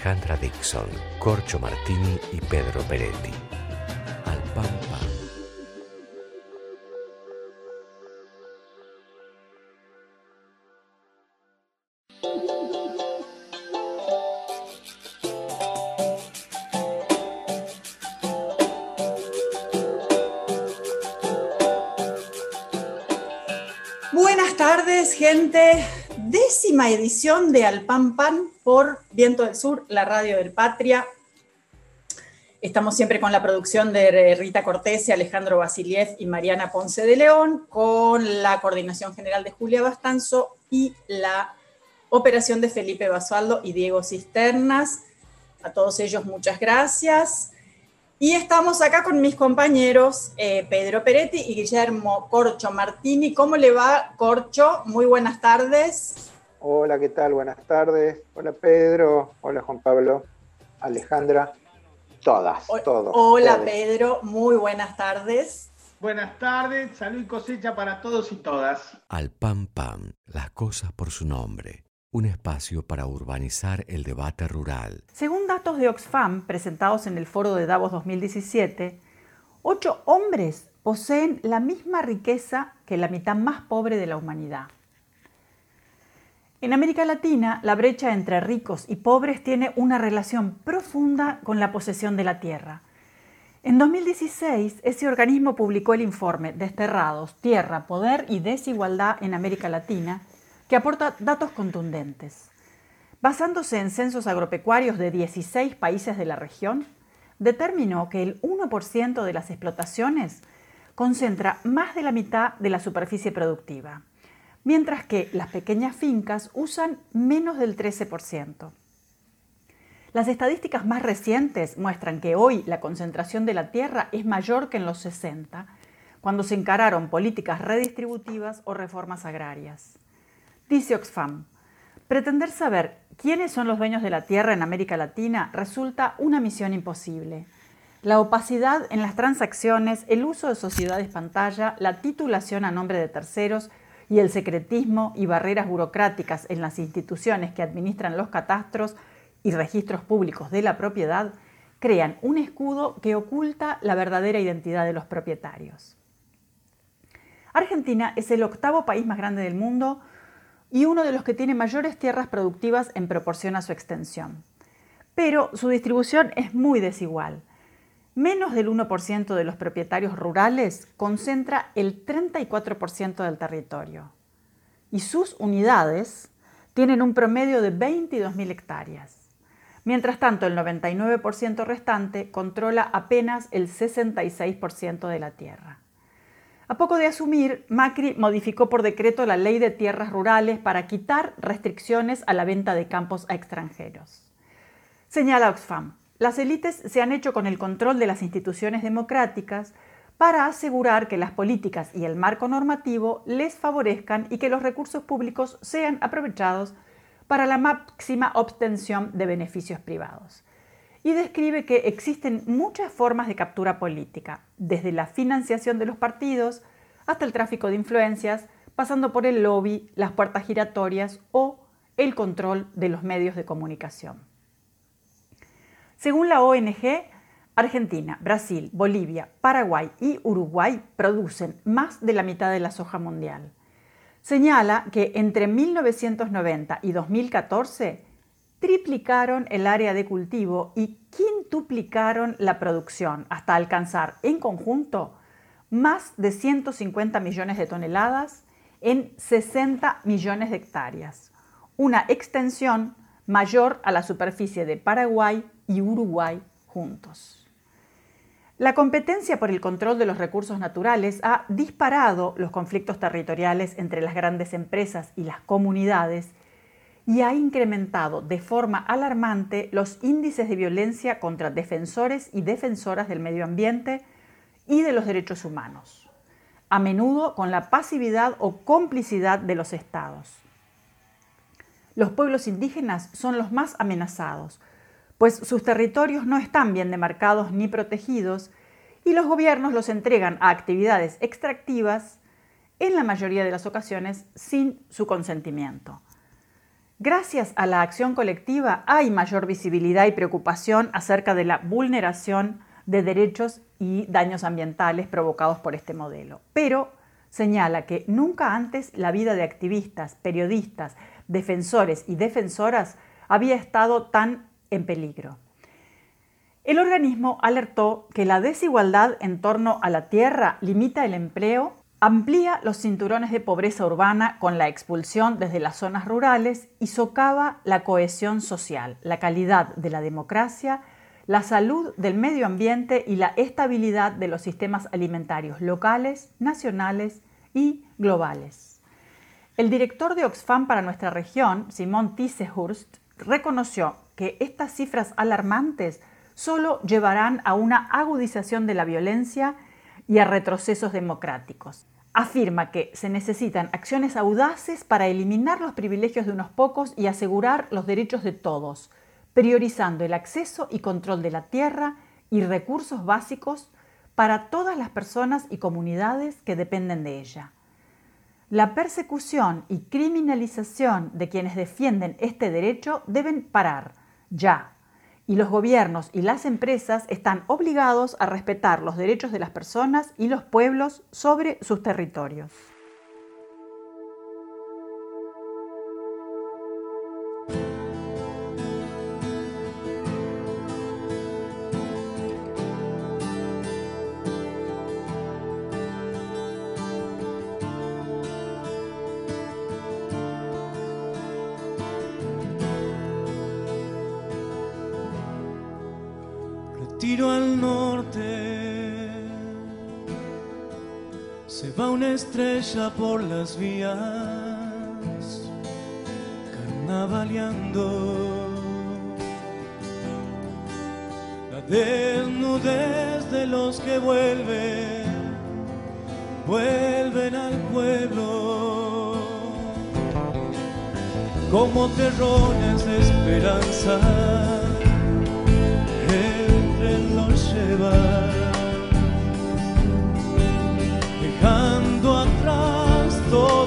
Alejandra Dixon, Corcho Martini y Pedro Peretti. Edición de Al Pan Pan por Viento del Sur, la radio del Patria. Estamos siempre con la producción de Rita Cortés, Alejandro Basiliev y Mariana Ponce de León, con la coordinación general de Julia Bastanzo y la operación de Felipe Basualdo y Diego Cisternas. A todos ellos muchas gracias. Y estamos acá con mis compañeros eh, Pedro Peretti y Guillermo Corcho Martini. ¿Cómo le va, Corcho? Muy buenas tardes. Hola, ¿qué tal? Buenas tardes. Hola, Pedro. Hola, Juan Pablo. Alejandra. Todas, O- todos. Hola, todos. Pedro. Muy buenas tardes. Buenas tardes, salud y cosecha para todos y todas. Al pan pan, las cosas por su nombre. Un espacio para urbanizar el debate rural. Según datos de Oxfam presentados en el foro de Davos 2017, ocho hombres poseen la misma riqueza que la mitad más pobre de la humanidad. En América Latina, la brecha entre ricos y pobres tiene una relación profunda con la posesión de la tierra. En 2016, ese organismo publicó el informe Desterrados, Tierra, Poder y Desigualdad en América Latina, que aporta datos contundentes. Basándose en censos agropecuarios de 16 países de la región, determinó que el 1% de las explotaciones concentra más de la mitad de la superficie productiva, mientras que las pequeñas fincas usan menos del 13%. Las estadísticas más recientes muestran que hoy la concentración de la tierra es mayor que en los 60, cuando se encararon políticas redistributivas o reformas agrarias. Dice Oxfam, pretender saber quiénes son los dueños de la tierra en América Latina resulta una misión imposible. La opacidad en las transacciones, el uso de sociedades pantalla, la titulación a nombre de terceros y el secretismo y barreras burocráticas en las instituciones que administran los catastros y registros públicos de la propiedad crean un escudo que oculta la verdadera identidad de los propietarios. Argentina es el octavo país más grande del mundo y uno de los que tiene mayores tierras productivas en proporción a su extensión. Pero su distribución es muy desigual. Menos del 1% de los propietarios rurales concentra el 34% del territorio. Y sus unidades tienen un promedio de 22.000 hectáreas. Mientras tanto, el 99% restante controla apenas el 66% de la tierra. A poco de asumir, Macri modificó por decreto la ley de tierras rurales para quitar restricciones a la venta de campos a extranjeros. Señala Oxfam, las élites se han hecho con el control de las instituciones democráticas para asegurar que las políticas y el marco normativo les favorezcan y que los recursos públicos sean aprovechados para la máxima obtención de beneficios privados. Y describe que existen muchas formas de captura política, desde la financiación de los partidos hasta el tráfico de influencias, pasando por el lobby, las puertas giratorias o el control de los medios de comunicación. Según la ONG, Argentina, Brasil, Bolivia, Paraguay y Uruguay producen más de la mitad de la soja mundial. Señala que entre 1990 y 2014 triplicaron el área de cultivo y quintuplicaron la producción hasta alcanzar en conjunto más de 150 millones de toneladas en 60 millones de hectáreas, una extensión mayor a la superficie de Paraguay y Uruguay juntos. La competencia por el control de los recursos naturales ha disparado los conflictos territoriales entre las grandes empresas y las comunidades y ha incrementado de forma alarmante los índices de violencia contra defensores y defensoras del medio ambiente y de los derechos humanos, a menudo con la pasividad o complicidad de los estados. Los pueblos indígenas son los más amenazados, pues sus territorios no están bien demarcados ni protegidos y los gobiernos los entregan a actividades extractivas, en la mayoría de las ocasiones sin su consentimiento. Gracias a la acción colectiva hay mayor visibilidad y preocupación acerca de la vulneración de derechos y daños ambientales provocados por este modelo. Pero señala que nunca antes la vida de activistas, periodistas, defensores y defensoras había estado tan en peligro. El organismo alertó que la desigualdad en torno a la tierra limita el empleo, amplía los cinturones de pobreza urbana con la expulsión desde las zonas rurales y socava la cohesión social, la calidad de la democracia, la salud del medio ambiente y la estabilidad de los sistemas alimentarios locales, nacionales y globales. El director de Oxfam para nuestra región, Simón Tissehurst, reconoció que estas cifras alarmantes solo llevarán a una agudización de la violencia y a retrocesos democráticos. Afirma que se necesitan acciones audaces para eliminar los privilegios de unos pocos y asegurar los derechos de todos, priorizando el acceso y control de la tierra y recursos básicos para todas las personas y comunidades que dependen de ella. La persecución y criminalización de quienes defienden este derecho deben parar ya y los gobiernos y las empresas están obligados a respetar los derechos de las personas y los pueblos sobre sus territorios. Por las vías, carnavaleando. La desnudez de los que vuelven, vuelven al pueblo, como terrones de esperanza dejando todo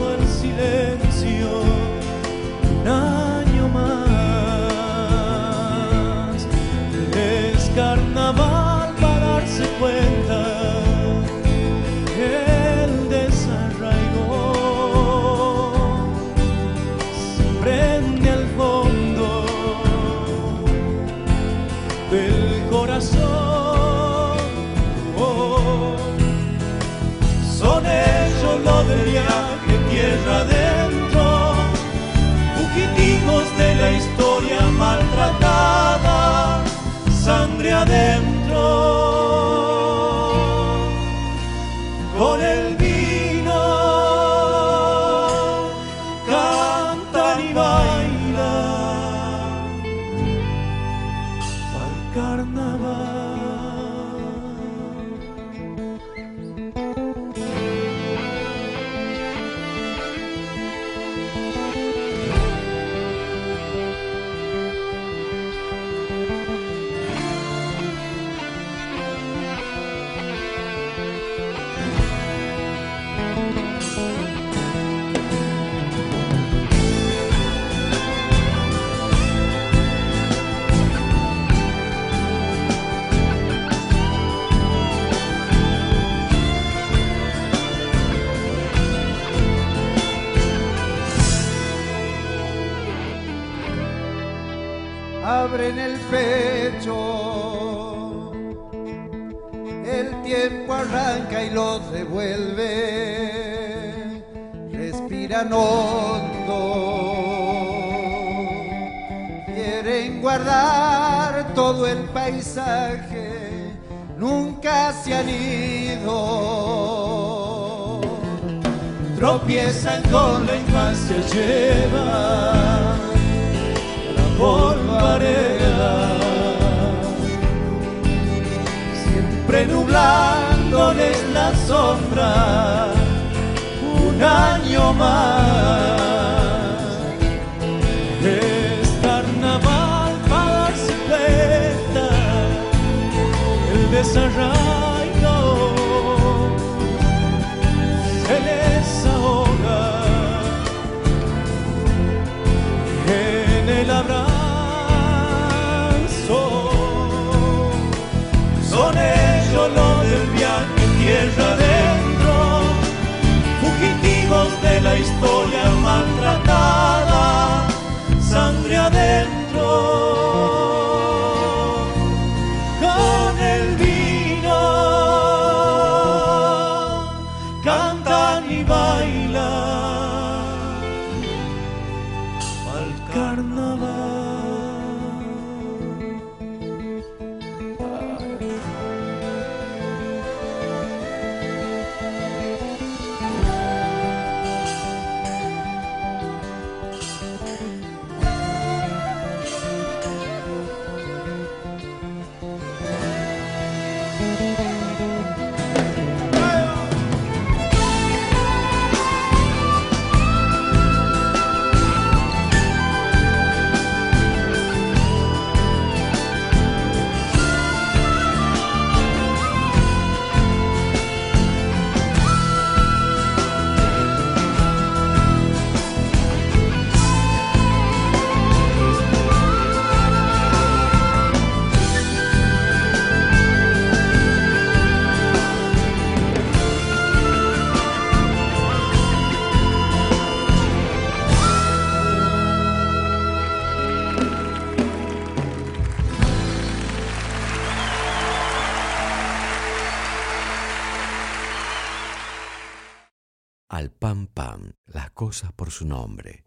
su nombre.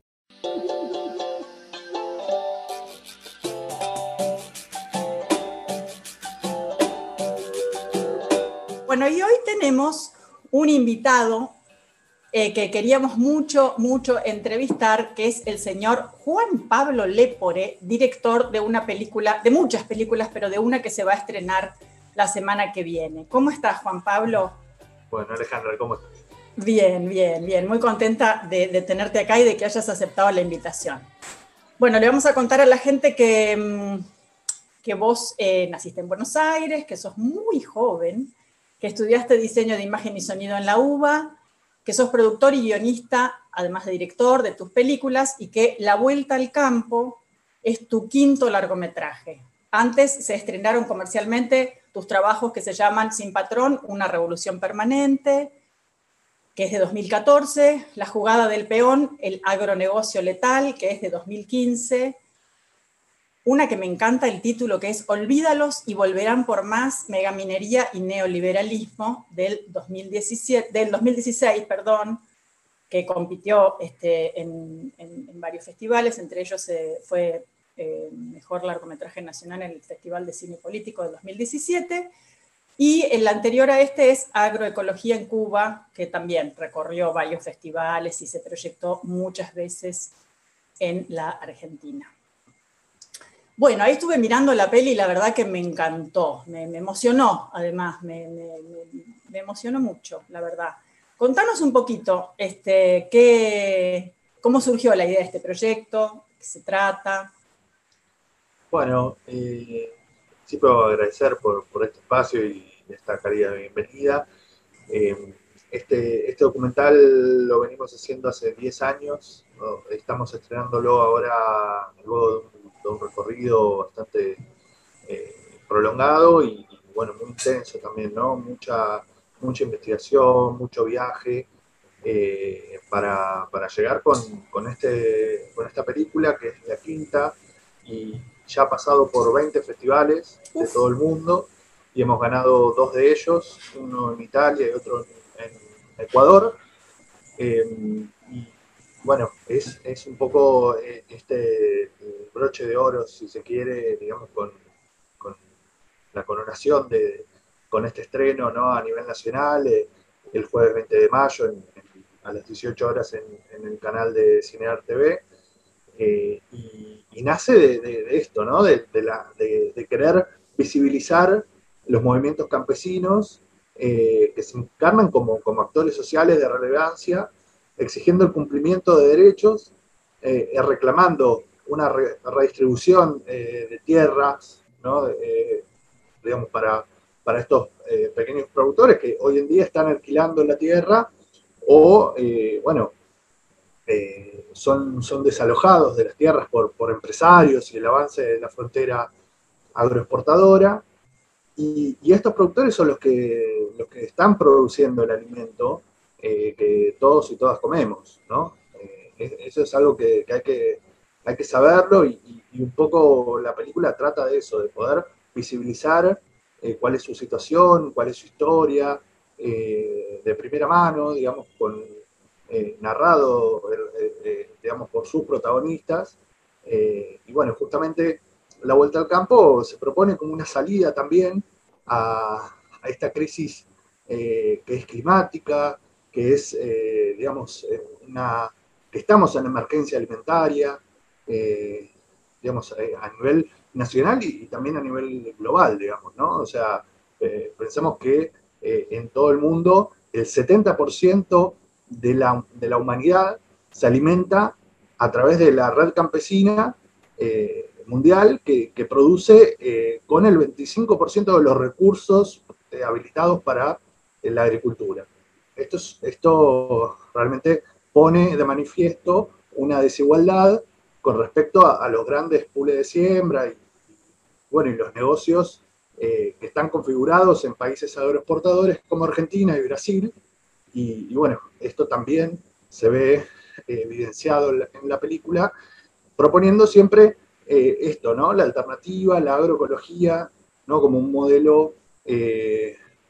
Bueno, y hoy tenemos un invitado eh, que queríamos mucho, mucho entrevistar, que es el señor Juan Pablo Lepore, director de una película, de muchas películas, pero de una que se va a estrenar la semana que viene. ¿Cómo estás, Juan Pablo? Bueno, Alejandra, ¿cómo estás? Bien, bien, bien. Muy contenta de, tenerte acá y de que hayas aceptado la invitación. Bueno, le vamos a contar a la gente que, mm, que vos eh, naciste en Buenos Aires, que sos muy joven, que estudiaste diseño de imagen y sonido en la UBA, que sos productor y guionista, además de director de tus películas, y que La Vuelta al Campo es tu quinto largometraje. Antes se estrenaron comercialmente tus trabajos que se llaman Sin Patrón, Una Revolución Permanente, que es de 2014, La Jugada del Peón, El Agronegocio Letal, que es de 2015, una que me encanta el título, que es Olvídalos y volverán por más, megaminería y neoliberalismo, del 2017, del 2016, perdón, que compitió este, en, en- varios festivales, entre ellos eh, fue eh, mejor largometraje nacional en el Festival de Cine Político de 2017, y el anterior a este es Agroecología en Cuba, que también recorrió varios festivales y se proyectó muchas veces en la Argentina. Bueno, ahí estuve mirando la peli y la verdad que me encantó, me, emocionó, además, me- me emocionó mucho, la verdad. Contanos un poquito, este, qué, cómo surgió la idea de este proyecto, qué se trata. Bueno, eh, puedo agradecer por, por este espacio y esta cálida bienvenida. Eh, este, este documental lo venimos haciendo hace 10 años, estamos estrenándolo ahora luego de un, de un recorrido bastante eh, prolongado y, y, bueno, muy intenso también, ¿no? Mucha, mucha investigación, mucho viaje eh, para, para llegar con, con, este, con esta película que es la quinta y ya ha pasado por 20 festivales de Uf. todo el mundo y hemos ganado dos de ellos, uno en Italia y otro en, en Ecuador. Eh, y bueno, es, es un poco eh, este eh, broche de oro, si se quiere, digamos, con, con la coronación de, con este estreno ¿no? a nivel nacional, eh, el jueves 20 de mayo en- en- a las 18 horas en, en el canal de Cinear TV. Y, nace de, esto, ¿no? De, querer visibilizar los movimientos campesinos que se encarnan como, actores sociales de relevancia, exigiendo el cumplimiento de derechos, reclamando una redistribución de tierras, ¿no? digamos, para, para estos eh, pequeños productores que hoy en día están alquilando la tierra o, eh, bueno, eh, son, son desalojados de las tierras por, por, empresarios y el avance de la frontera agroexportadora. Y, estos productores son los que, los que están produciendo el alimento que todos y todas comemos, ¿no? eso es algo que, que, hay que hay que saberlo y, y, un poco la película trata de eso, de poder visibilizar eh, cuál es su situación, cuál es su historia, eh, de primera mano, digamos, con, eh, narrado, digamos, por sus protagonistas. y bueno, justamente la vuelta al campo se propone como una salida también a, esta crisis que es climática, que es, digamos, una, que estamos en emergencia alimentaria, digamos, a nivel nacional y, también a nivel global, digamos, ¿no? O sea, eh, pensemos que eh, en todo el mundo el 70% de la, de la, humanidad se alimenta a través de la red campesina eh, mundial que, produce con el 25% de los recursos habilitados para la agricultura. Esto, esto realmente pone de manifiesto una desigualdad con respecto a, los grandes pools de siembra y, bueno, y los negocios eh, que están configurados en países agroexportadores como Argentina y Brasil. Y, bueno, esto también se ve eh, evidenciado en la, película, proponiendo siempre eh, esto, ¿no? La alternativa, la agroecología, ¿no? Como un modelo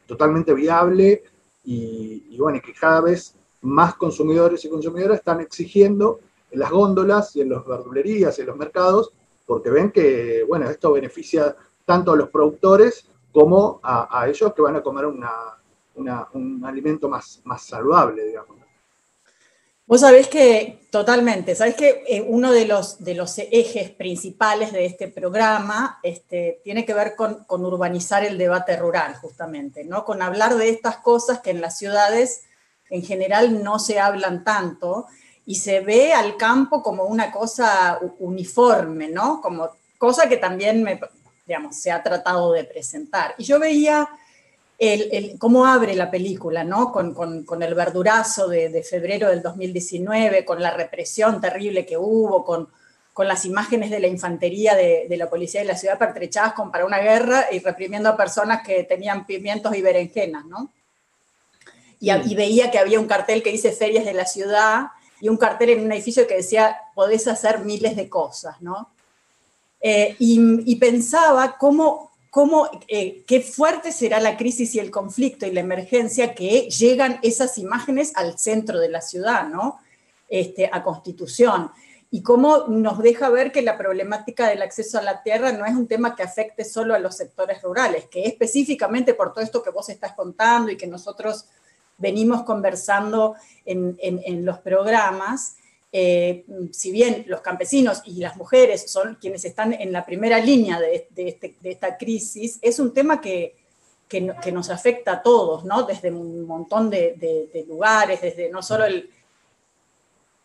totalmente viable y, y, bueno, que cada vez más consumidores y consumidoras están exigiendo en las góndolas y en las verdulerías y en los mercados porque ven que, bueno, esto beneficia tanto a los productores como a, ellos que van a comer un alimento más, más saludable, digamos. Vos sabés que, totalmente, sabés que eh, uno de los, de los ejes principales de este programa este, tiene que ver con, con, urbanizar el debate rural, justamente, ¿no? Con hablar de estas cosas que en las ciudades en general no se hablan tanto y se ve al campo como una cosa uniforme, ¿no? Como cosa que también me, digamos, se ha tratado de presentar. Y yo veía el, cómo abre la película, ¿no? Con, con, el verdurazo de, de, febrero del 2019, con la represión terrible que hubo, con, con las imágenes de la infantería de, de, la policía de la ciudad pertrechadas con para una guerra y reprimiendo a personas que tenían pimientos y berenjenas, ¿no? Y, y veía que había un cartel que dice ferias de la ciudad y un cartel en un edificio que decía, podés hacer miles de cosas, ¿no? Eh, y, pensaba cómo, cómo eh, qué fuerte será la crisis y el conflicto y la emergencia que llegan esas imágenes al centro de la ciudad, ¿no? Este, a Constitución. Y cómo nos deja ver que la problemática del acceso a la tierra no es un tema que afecte solo a los sectores rurales, que específicamente por todo esto que vos estás contando y que nosotros venimos conversando en, los programas, eh, si bien los campesinos y las mujeres son quienes están en la primera línea de, este, esta crisis, es un tema que, nos afecta a todos, ¿no? Desde un montón de, lugares, desde no solo el,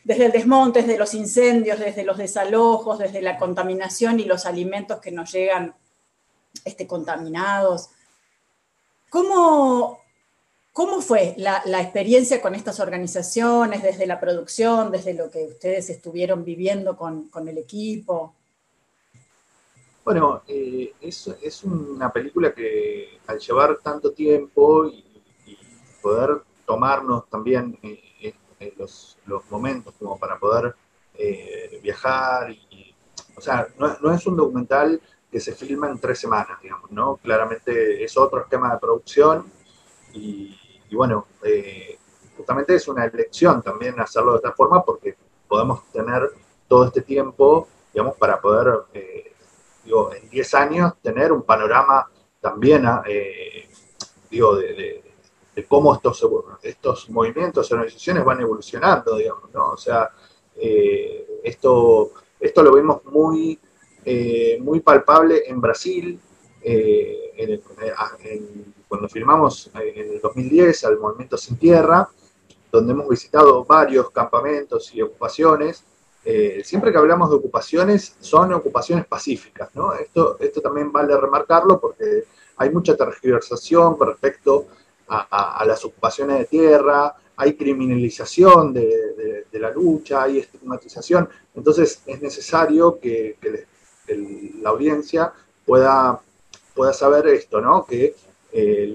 desde el desmonte, desde los incendios, desde los desalojos, desde la contaminación y los alimentos que nos llegan este, contaminados. ¿Cómo, ¿Cómo fue la, experiencia con estas organizaciones, desde la producción, desde lo que ustedes estuvieron viviendo con, el equipo? Bueno, eh, es, una película que al llevar tanto tiempo y, poder tomarnos también eh, eh, los, momentos como para poder viajar, y, o sea, no, no, es un documental que se filma en tres semanas, digamos, ¿no? Claramente es otro esquema de producción y, y bueno, eh, justamente es una elección también hacerlo de esta forma porque podemos tener todo este tiempo, digamos, para poder, eh, digo, en 10 años tener un panorama también, ah, eh, digo, de, cómo estos, estos movimientos organizaciones van evolucionando, digamos, ¿no? O sea, esto Esto lo vemos muy, muy palpable en Brasil, eh, cuando firmamos en el 2010 al Movimiento Sin Tierra, donde hemos visitado varios campamentos y ocupaciones. siempre que hablamos de ocupaciones, son ocupaciones pacíficas, ¿no? Esto, esto también vale remarcarlo porque hay mucha tergiversación respecto a, las ocupaciones de tierra, hay criminalización de, la lucha, hay estigmatización. Entonces es necesario que, la audiencia pueda, pueda saber esto, ¿no? que eh,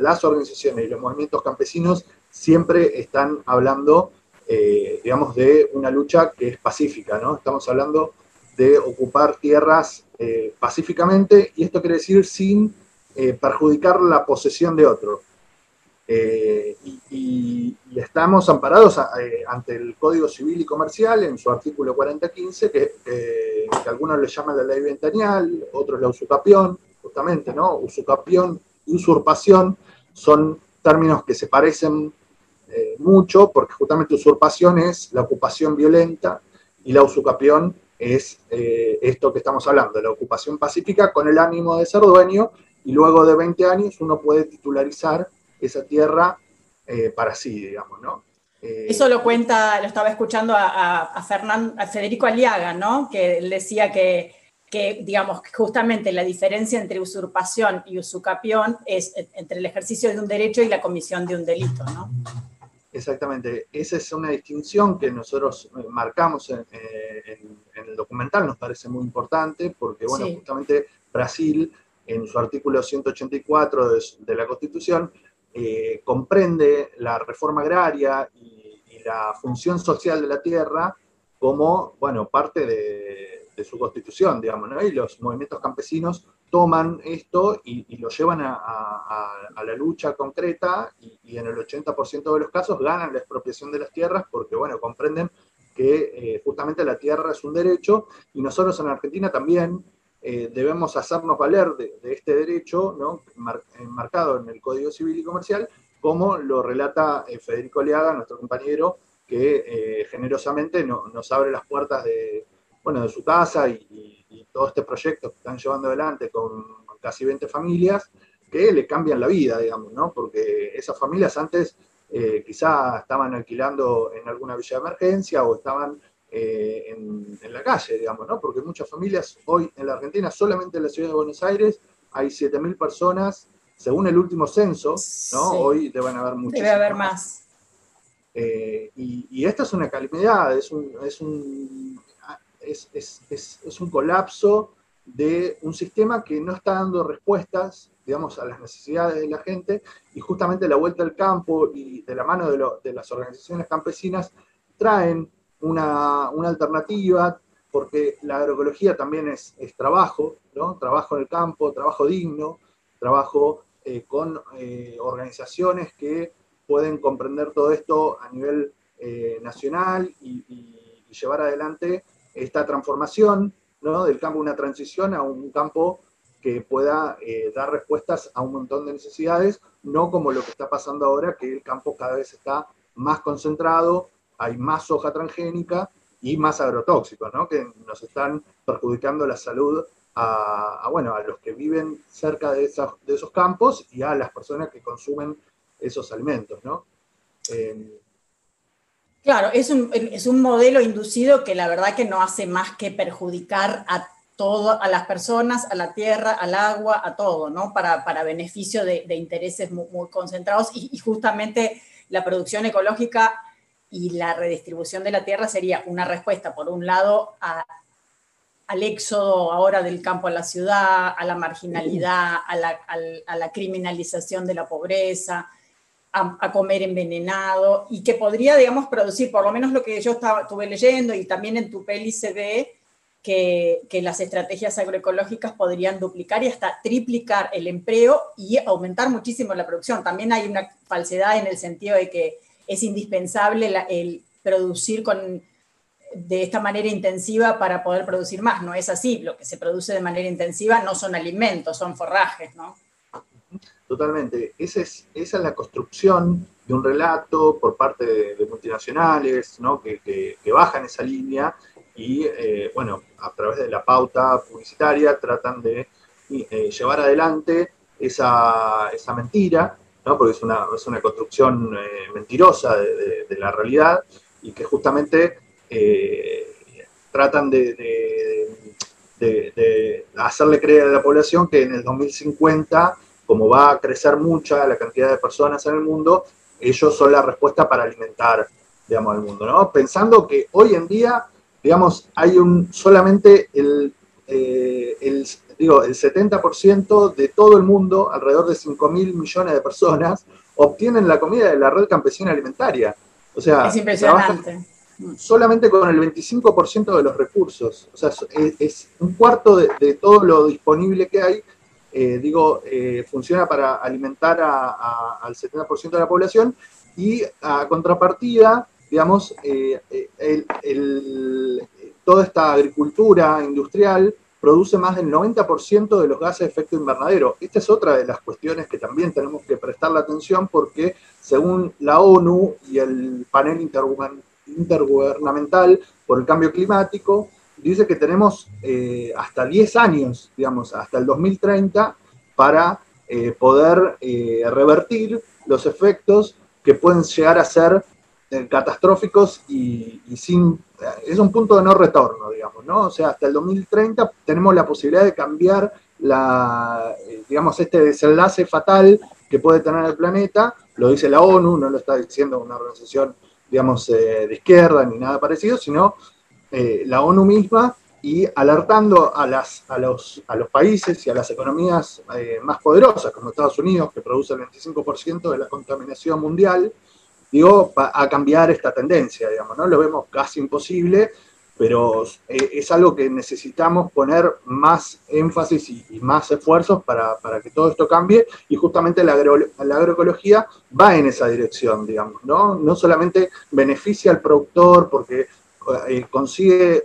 las organizaciones y los movimientos campesinos siempre están hablando, eh, digamos, de una lucha que es pacífica, ¿no? Estamos hablando de ocupar tierras eh, pacíficamente y esto quiere decir sin perjudicar la posesión de otro. Y, estamos amparados ante el Código Civil y Comercial en su artículo 4015, que, que algunos le llaman la ley ventanial, otros la usucapión, justamente, ¿no? Usucapión usurpación son términos que se parecen eh, mucho, porque justamente usurpación es la ocupación violenta y la usucapión es esto que estamos hablando, la ocupación pacífica con el ánimo de ser dueño, y luego de 20 años uno puede titularizar esa tierra eh, para sí, digamos, ¿no? Eh, Eso lo cuenta, lo estaba escuchando a, a, a Federico Aliaga, ¿no? Que él decía que, que, digamos, justamente la diferencia entre usurpación y usucapión es entre el ejercicio de un derecho y la comisión de un delito, ¿no? Exactamente, esa es una distinción que nosotros eh, marcamos en, el documental, nos parece muy importante, porque, bueno, justamente Brasil, en su artículo 184 de la Constitución, eh, comprende la reforma agraria y, la función social de la tierra como, bueno, parte de, su constitución, digamos, ¿no? Y los movimientos campesinos toman esto y, lo llevan a, la lucha concreta y, en el 80% de los casos ganan la expropiación de las tierras porque, bueno, comprenden que eh, justamente la tierra es un derecho y nosotros en Argentina también eh, debemos hacernos valer de, este derecho, ¿no? enmarcado en el Código Civil y Comercial, como lo relata eh, Federico Leaga, nuestro compañero, que generosamente nos abre las puertas de, bueno, de su casa y, todo este proyecto que están llevando adelante con casi 20 familias, que le cambian la vida, digamos, ¿no? Porque esas familias antes quizá estaban alquilando en alguna villa de emergencia o estaban eh, en, la calle, digamos, ¿no? Porque muchas familias hoy en la Argentina, solamente en la ciudad de Buenos Aires, hay 7.000 personas, según el último censo, ¿no? Hoy deben haber muchas. Debe haber más. Eh, y, esta es una calamidad, es un, es un, es, es, es, un colapso de un sistema que no está dando respuestas, digamos, a las necesidades de la gente, y justamente la vuelta al campo y de la mano de, las organizaciones campesinas traen una, alternativa, porque la agroecología también es, trabajo, ¿no? trabajo en el campo, trabajo digno, trabajo eh, con eh, organizaciones que pueden comprender todo esto a nivel eh, nacional y, llevar adelante esta transformación ¿no? del campo, una transición a un campo que pueda dar respuestas a un montón de necesidades, no como lo que está pasando ahora, que el campo cada vez está más concentrado, hay más soja transgénica y más agrotóxicos, ¿no? que nos están perjudicando la salud a, bueno, a los que viven cerca de, de, esos campos y a las personas que consumen esos alimentos. ¿no? Eh, claro, es un, es un, modelo inducido que la verdad que no hace más que perjudicar a todo, a las personas, a la tierra, al agua, a todo, ¿no? Para, para beneficio de, intereses muy, concentrados y, justamente la producción ecológica y la redistribución de la tierra sería una respuesta, por un lado, al éxodo ahora del campo a la ciudad, a la marginalidad, a la, criminalización de la pobreza, a, comer envenenado, y que podría, digamos, producir, por lo menos lo que yo estaba, estuve leyendo, y también en tu peli se ve que, que las estrategias agroecológicas podrían duplicar y hasta triplicar el empleo y aumentar muchísimo la producción. También hay una falsedad en el sentido de que es indispensable el producir con, de esta manera intensiva para poder producir más. No es así, lo que se produce de manera intensiva no son alimentos, son forrajes, ¿no? Totalmente. Esa es, esa es la construcción de un relato por parte de, multinacionales. Que, bajan esa línea y, eh, bueno, a través de la pauta publicitaria tratan de eh, llevar adelante esa, esa mentira, ¿no? porque es una, es una construcción eh, mentirosa de, la realidad y que justamente tratan de, hacerle creer a la población que en el 2050, como va a crecer mucha la cantidad de personas en el mundo, ellos son la respuesta para alimentar, digamos, al mundo, ¿no? Pensando que hoy en día digamos, hay un solamente el, eh, el, digo, el 70% de todo el mundo, alrededor de 5 mil millones de personas, obtienen la comida de la red campesina alimentaria. O sea, es impresionante. Solamente con el 25% de los recursos. O sea, es, un cuarto de, todo lo disponible que hay. Eh, digo, eh, funciona para alimentar al 70% de la población y a contrapartida digamos, eh, eh, toda esta agricultura industrial produce más del 90% de los gases de efecto invernadero. Esta es otra de las cuestiones que también tenemos que prestar la atención porque según la ONU y el panel intergubernamental por el cambio climático, dice que tenemos eh, hasta 10 años, digamos, hasta el 2030 para poder revertir los efectos que pueden llegar a ser eh, catastróficos y, sin... Es un punto de no retorno, digamos, ¿no? O sea, hasta el 2030 tenemos la posibilidad de cambiar la, eh, digamos, este desenlace fatal que puede tener el planeta, lo dice la ONU, no lo está diciendo una organización, digamos, eh, de izquierda ni nada parecido, sino la ONU misma y alertando a, las, a, los, a los países y a las economías más poderosas, como Estados Unidos, que produce el 25% de la contaminación mundial, digo, a cambiar esta tendencia, digamos, ¿no? Lo vemos casi imposible, pero eh, es algo que necesitamos poner más énfasis y, más esfuerzos para, que todo esto cambie, y justamente la, agroecología va en esa dirección, digamos, ¿no? No solamente beneficia al productor porque eh, consigue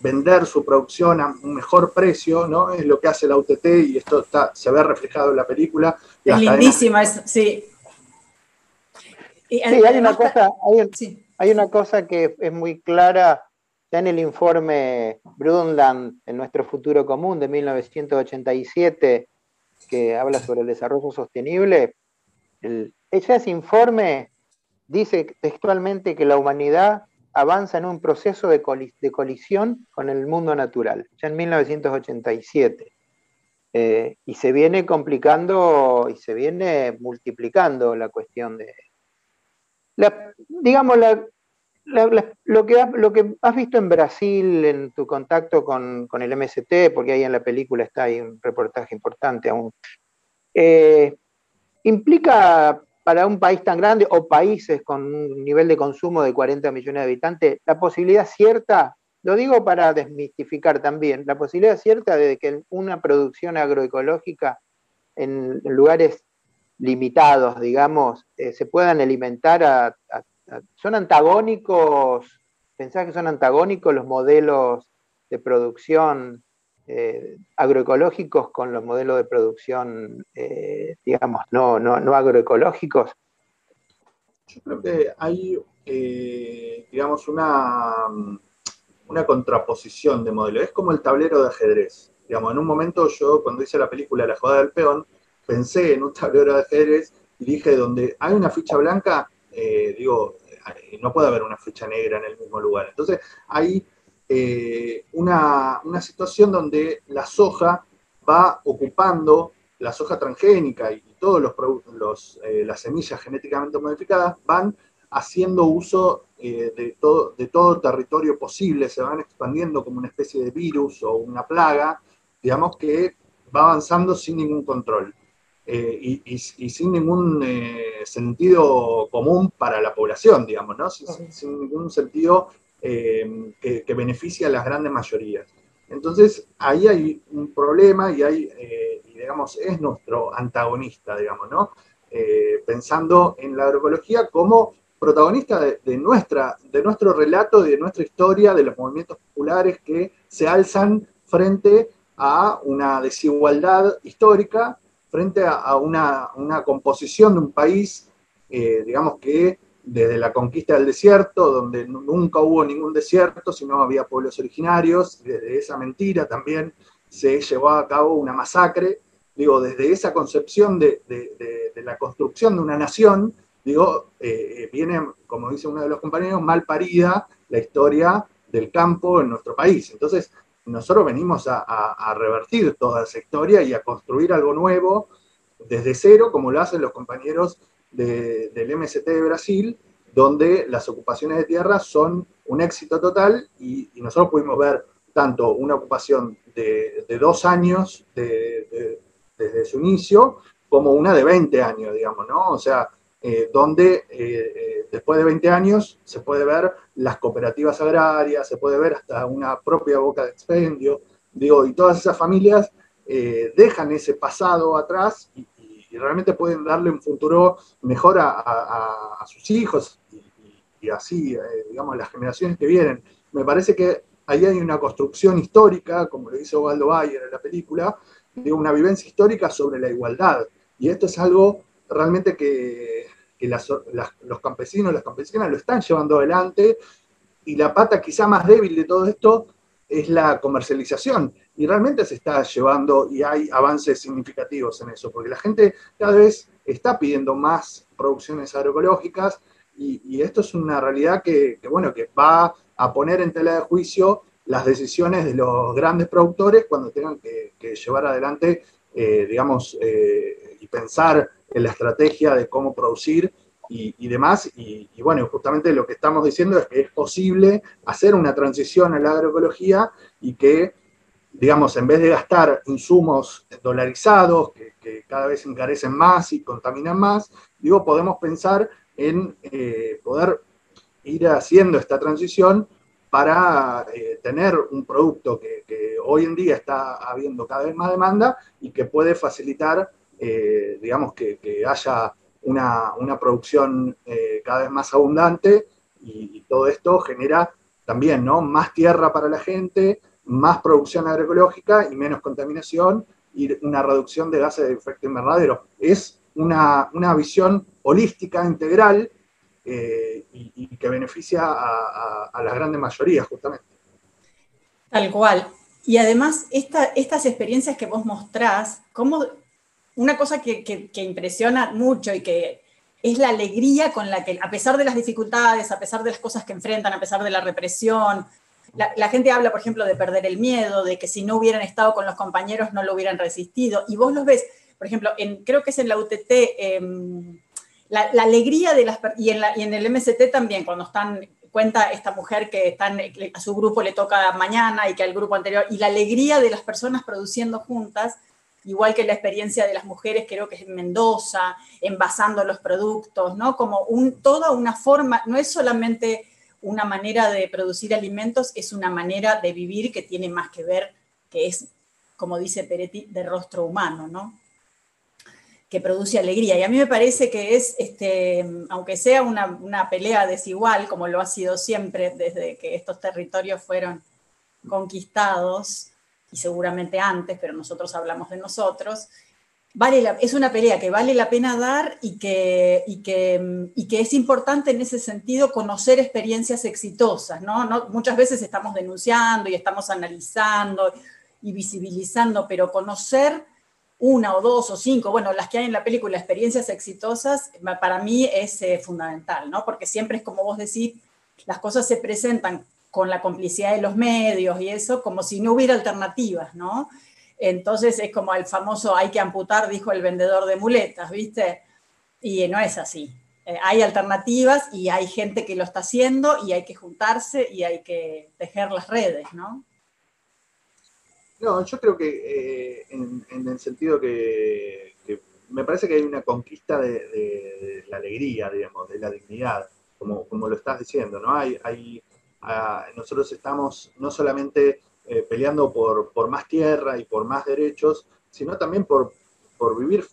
vender su producción a un mejor precio, ¿no? Es lo que hace la UTT y esto está, se ve reflejado en la película. Es lindísima, es, sí, sí, hay una, cosa, hay, una cosa que es muy clara ya en el informe Brundtland, en nuestro futuro común de 1987, que habla sobre el desarrollo sostenible. ese informe dice textualmente que la humanidad avanza en un proceso de, colisión con el mundo natural, ya en 1987. Eh, y se viene complicando y se viene multiplicando la cuestión de, digamos, lo, que, has visto en Brasil en tu contacto con, el MST, porque ahí en la película está ahí un reportaje importante aún, eh, implica para un país tan grande o países con un nivel de consumo de 40 millones de habitantes, la posibilidad cierta, lo digo para desmistificar también, la posibilidad cierta de que una producción agroecológica en lugares limitados, digamos, eh, se puedan alimentar a, ¿Son antagónicos? ¿Pensás que son antagónicos los modelos de producción eh, agroecológicos con los modelos de producción, eh, digamos, no, no, agroecológicos? Yo creo que hay, digamos, una, una contraposición de modelos. Es como el tablero de ajedrez. Digamos, en un momento yo, cuando hice la película La Jugada del Peón, pensé en un tablero de ajedrez y dije, donde hay una ficha blanca, eh, digo, eh, no puede haber una ficha negra en el mismo lugar. Entonces, hay eh, una, situación donde la soja va ocupando, la soja transgénica y, todos los, los las semillas genéticamente modificadas van haciendo uso de, todo, de todo territorio posible, se van expandiendo como una especie de virus o una plaga, digamos que va avanzando sin ningún control. Eh, y, sin ningún eh, sentido común para la población, digamos, ¿no? Sin, ningún sentido eh, que, beneficie a las grandes mayorías. Entonces, ahí hay un problema y, hay, digamos, es nuestro antagonista, digamos, ¿no? pensando en la agroecología como protagonista de, nuestra, de nuestro relato, de nuestra historia, de los movimientos populares que se alzan frente a una desigualdad histórica frente a, una, composición de un país, eh, digamos, que desde la conquista del desierto, donde nunca hubo ningún desierto, sino había pueblos originarios, desde esa mentira también se llevó a cabo una masacre. Digo, desde esa concepción de, la construcción de una nación, digo, eh, viene, como dice uno de los compañeros, mal parida la historia del campo en nuestro país. Entonces, nosotros venimos a, revertir toda esa historia y a construir algo nuevo desde cero, como lo hacen los compañeros del MST de Brasil, donde las ocupaciones de tierra son un éxito total y, nosotros pudimos ver tanto una ocupación de, dos años desde su inicio, como una de 20 años, digamos, ¿no? O sea, eh, donde eh, eh, después de 20 años se puede ver las cooperativas agrarias, se puede ver hasta una propia boca de expendio, digo, y todas esas familias dejan ese pasado atrás y, realmente pueden darle un futuro mejor a, sus hijos y, así, digamos, a las generaciones que vienen. Me parece que ahí hay una construcción histórica, como lo hizo Waldo Bayer en la película, de una vivencia histórica sobre la igualdad. Y esto es algo realmente que, los campesinos, las campesinas lo están llevando adelante y la pata quizá más débil de todo esto es la comercialización. Y realmente se está llevando y hay avances significativos en eso, porque la gente cada vez está pidiendo más producciones agroecológicas y, esto es una realidad que, bueno, que va a poner en tela de juicio las decisiones de los grandes productores cuando tengan que, llevar adelante, eh, digamos, eh, y pensar en la estrategia de cómo producir y, demás. Y, bueno, justamente lo que estamos diciendo es que es posible hacer una transición a la agroecología y que, digamos, en vez de gastar insumos dolarizados, que, cada vez encarecen más y contaminan más, digo, podemos pensar en eh, poder ir haciendo esta transición para eh, tener un producto que, hoy en día está habiendo cada vez más demanda y que puede facilitar eh, digamos, que, haya una, producción eh, cada vez más abundante y, todo esto genera también ¿no? más tierra para la gente, más producción agroecológica y menos contaminación y una reducción de gases de efecto invernadero. Es una, visión holística, integral eh, y, que beneficia a, a, las grandes mayorías justamente. Tal cual. Y además, estas experiencias que vos mostrás, ¿cómo una cosa que, impresiona mucho y que es la alegría con la que, a pesar de las dificultades, a pesar de las cosas que enfrentan, a pesar de la represión, la, gente habla, por ejemplo, de perder el miedo, de que si no hubieran estado con los compañeros no lo hubieran resistido. Y vos los ves, por ejemplo, en, creo que es en la UTT, em, la, alegría de las y en, y en el MST también, cuando están, cuenta esta mujer que están, a su grupo le toca mañana y que al grupo anterior, y la alegría de las personas produciendo juntas, igual que la experiencia de las mujeres, creo que es en Mendoza, envasando los productos, ¿no? Como un, toda una forma, no es solamente una manera de producir alimentos, es una manera de vivir que tiene más que ver, que es, como dice Peretti, de rostro humano, ¿no? que produce alegría. Y a mí me parece que es, este, aunque sea una, una, pelea desigual, como lo ha sido siempre desde que estos territorios fueron conquistados, y seguramente antes, pero nosotros hablamos de nosotros, vale es una pelea que vale la pena dar y que, y que, y que es importante en ese sentido conocer experiencias exitosas. ¿no? ¿no? Muchas veces estamos denunciando y estamos analizando y visibilizando, pero conocer una o dos o cinco, bueno, las que hay en la película, experiencias exitosas, para mí es eh, fundamental, ¿no? Porque siempre es como vos decís, las cosas se presentan con la complicidad de los medios y eso, como si no hubiera alternativas, ¿no? Entonces es como el famoso hay que amputar, dijo el vendedor de muletas, ¿viste? Y no es así. Eh, hay alternativas y hay gente que lo está haciendo y hay que juntarse y hay que tejer las redes, ¿no? No, yo creo que eh, en, el sentido que, me parece que hay una conquista de, la alegría, digamos, de la dignidad, como, como lo estás diciendo, ¿no? Hay, hay nosotros estamos no solamente eh, peleando por, más tierra y por más derechos, sino también por, por vivir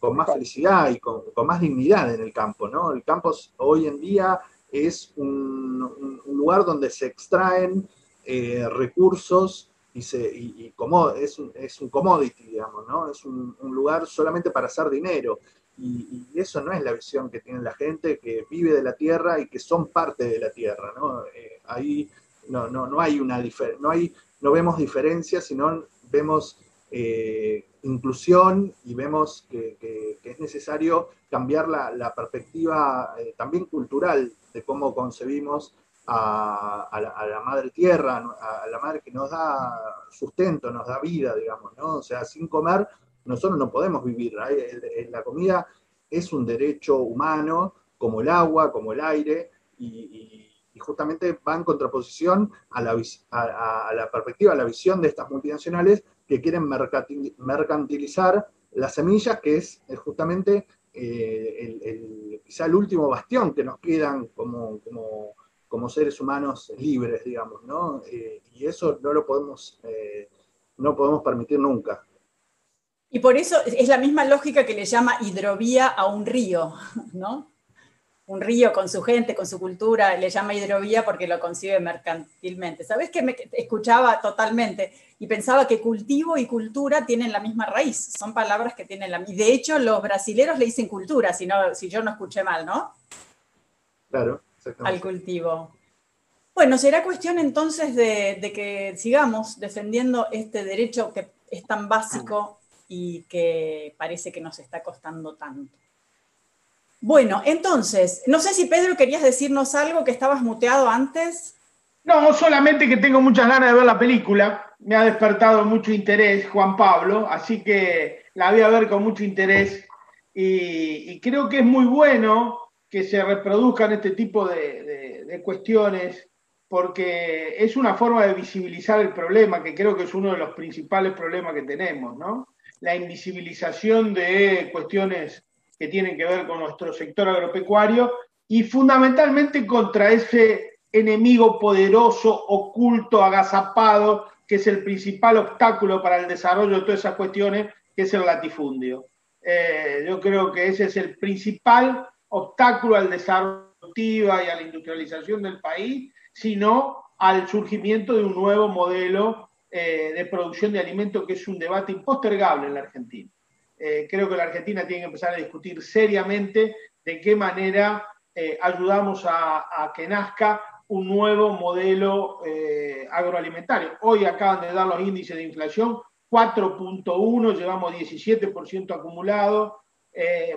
con más felicidad y con, más dignidad en el campo. ¿no? El campo hoy en día es un, lugar donde se extraen eh, recursos y, se, y, como, es, un, es un commodity, digamos, ¿no? Es un, lugar solamente para hacer dinero. Y, eso no es la visión que tiene la gente que vive de la tierra y que son parte de la tierra, ¿no? Eh, ahí no, no, no hay una no hay, no vemos diferencias, sino vemos eh, inclusión y vemos que, es necesario cambiar la, perspectiva eh, también cultural de cómo concebimos a, la, madre tierra, a la madre que nos da sustento, nos da vida, digamos, ¿no? O sea, sin comer nosotros no podemos vivir. La comida es un derecho humano, como el agua, como el aire, y, justamente va en contraposición a la, a, la perspectiva, a la visión de estas multinacionales que quieren mercantilizar las semillas, que es, justamente eh, el, quizá el último bastión que nos quedan como, como como seres humanos libres, digamos, ¿no? Eh, y eso no lo podemos, eh, no podemos permitir nunca. Y por eso es la misma lógica que le llama hidrovía a un río, ¿no? Un río con su gente, con su cultura, le llama hidrovía porque lo concibe mercantilmente. ¿Sabes que me escuchaba totalmente y pensaba que cultivo y cultura tienen la misma raíz? Son palabras que tienen la misma. De hecho, los brasileros le dicen cultura, si, no, si yo no escuché mal, ¿no? Claro al cultivo. Bueno, será cuestión entonces de, que sigamos defendiendo este derecho que es tan básico y que parece que nos está costando tanto. Bueno, entonces, no sé si Pedro querías decirnos algo que estabas muteado antes. No, solamente que tengo muchas ganas de ver la película. Me ha despertado mucho interés Juan Pablo, así que la voy a ver con mucho interés. Y, y creo que es muy bueno que se reproduzcan este tipo de, cuestiones, porque es una forma de visibilizar el problema, que creo que es uno de los principales problemas que tenemos, ¿no? La invisibilización de cuestiones que tienen que ver con nuestro sector agropecuario y fundamentalmente contra ese enemigo poderoso, oculto, agazapado, que es el principal obstáculo para el desarrollo de todas esas cuestiones, que es el latifundio. Eh, yo creo que ese es el principal obstáculo al desarrollo y a la industrialización del país, sino al surgimiento de un nuevo modelo eh, de producción de alimentos que es un debate impostergable en la Argentina. Eh, creo que la Argentina tiene que empezar a discutir seriamente de qué manera eh, ayudamos a, que nazca un nuevo modelo agroalimentario. Hoy acaban de dar los índices de inflación, 4.1, llevamos 17% acumulado,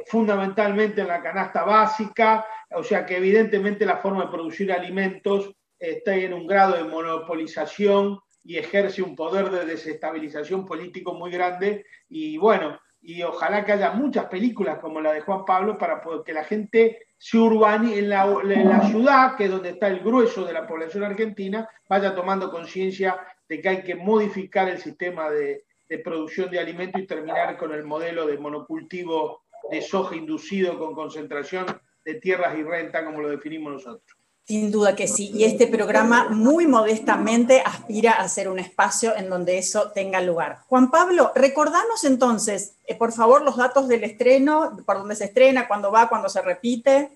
fundamentalmente en la canasta básica, o sea que evidentemente la forma de producir alimentos está en un grado de monopolización y ejerce un poder de desestabilización político muy grande y bueno, y ojalá que haya muchas películas como la de Juan Pablo para que la gente se la, en la ciudad, que es donde está el grueso de la población argentina, vaya tomando conciencia de que hay que modificar el sistema de, de producción de alimentos y terminar con el modelo de monocultivo de soja inducido con concentración de tierras y renta, como lo definimos nosotros. Sin duda que sí. Y este programa muy modestamente aspira a ser un espacio en donde eso tenga lugar. Juan Pablo, recordanos entonces, eh, por favor, los datos del estreno, por dónde se estrena, cuándo va, cuándo se repite.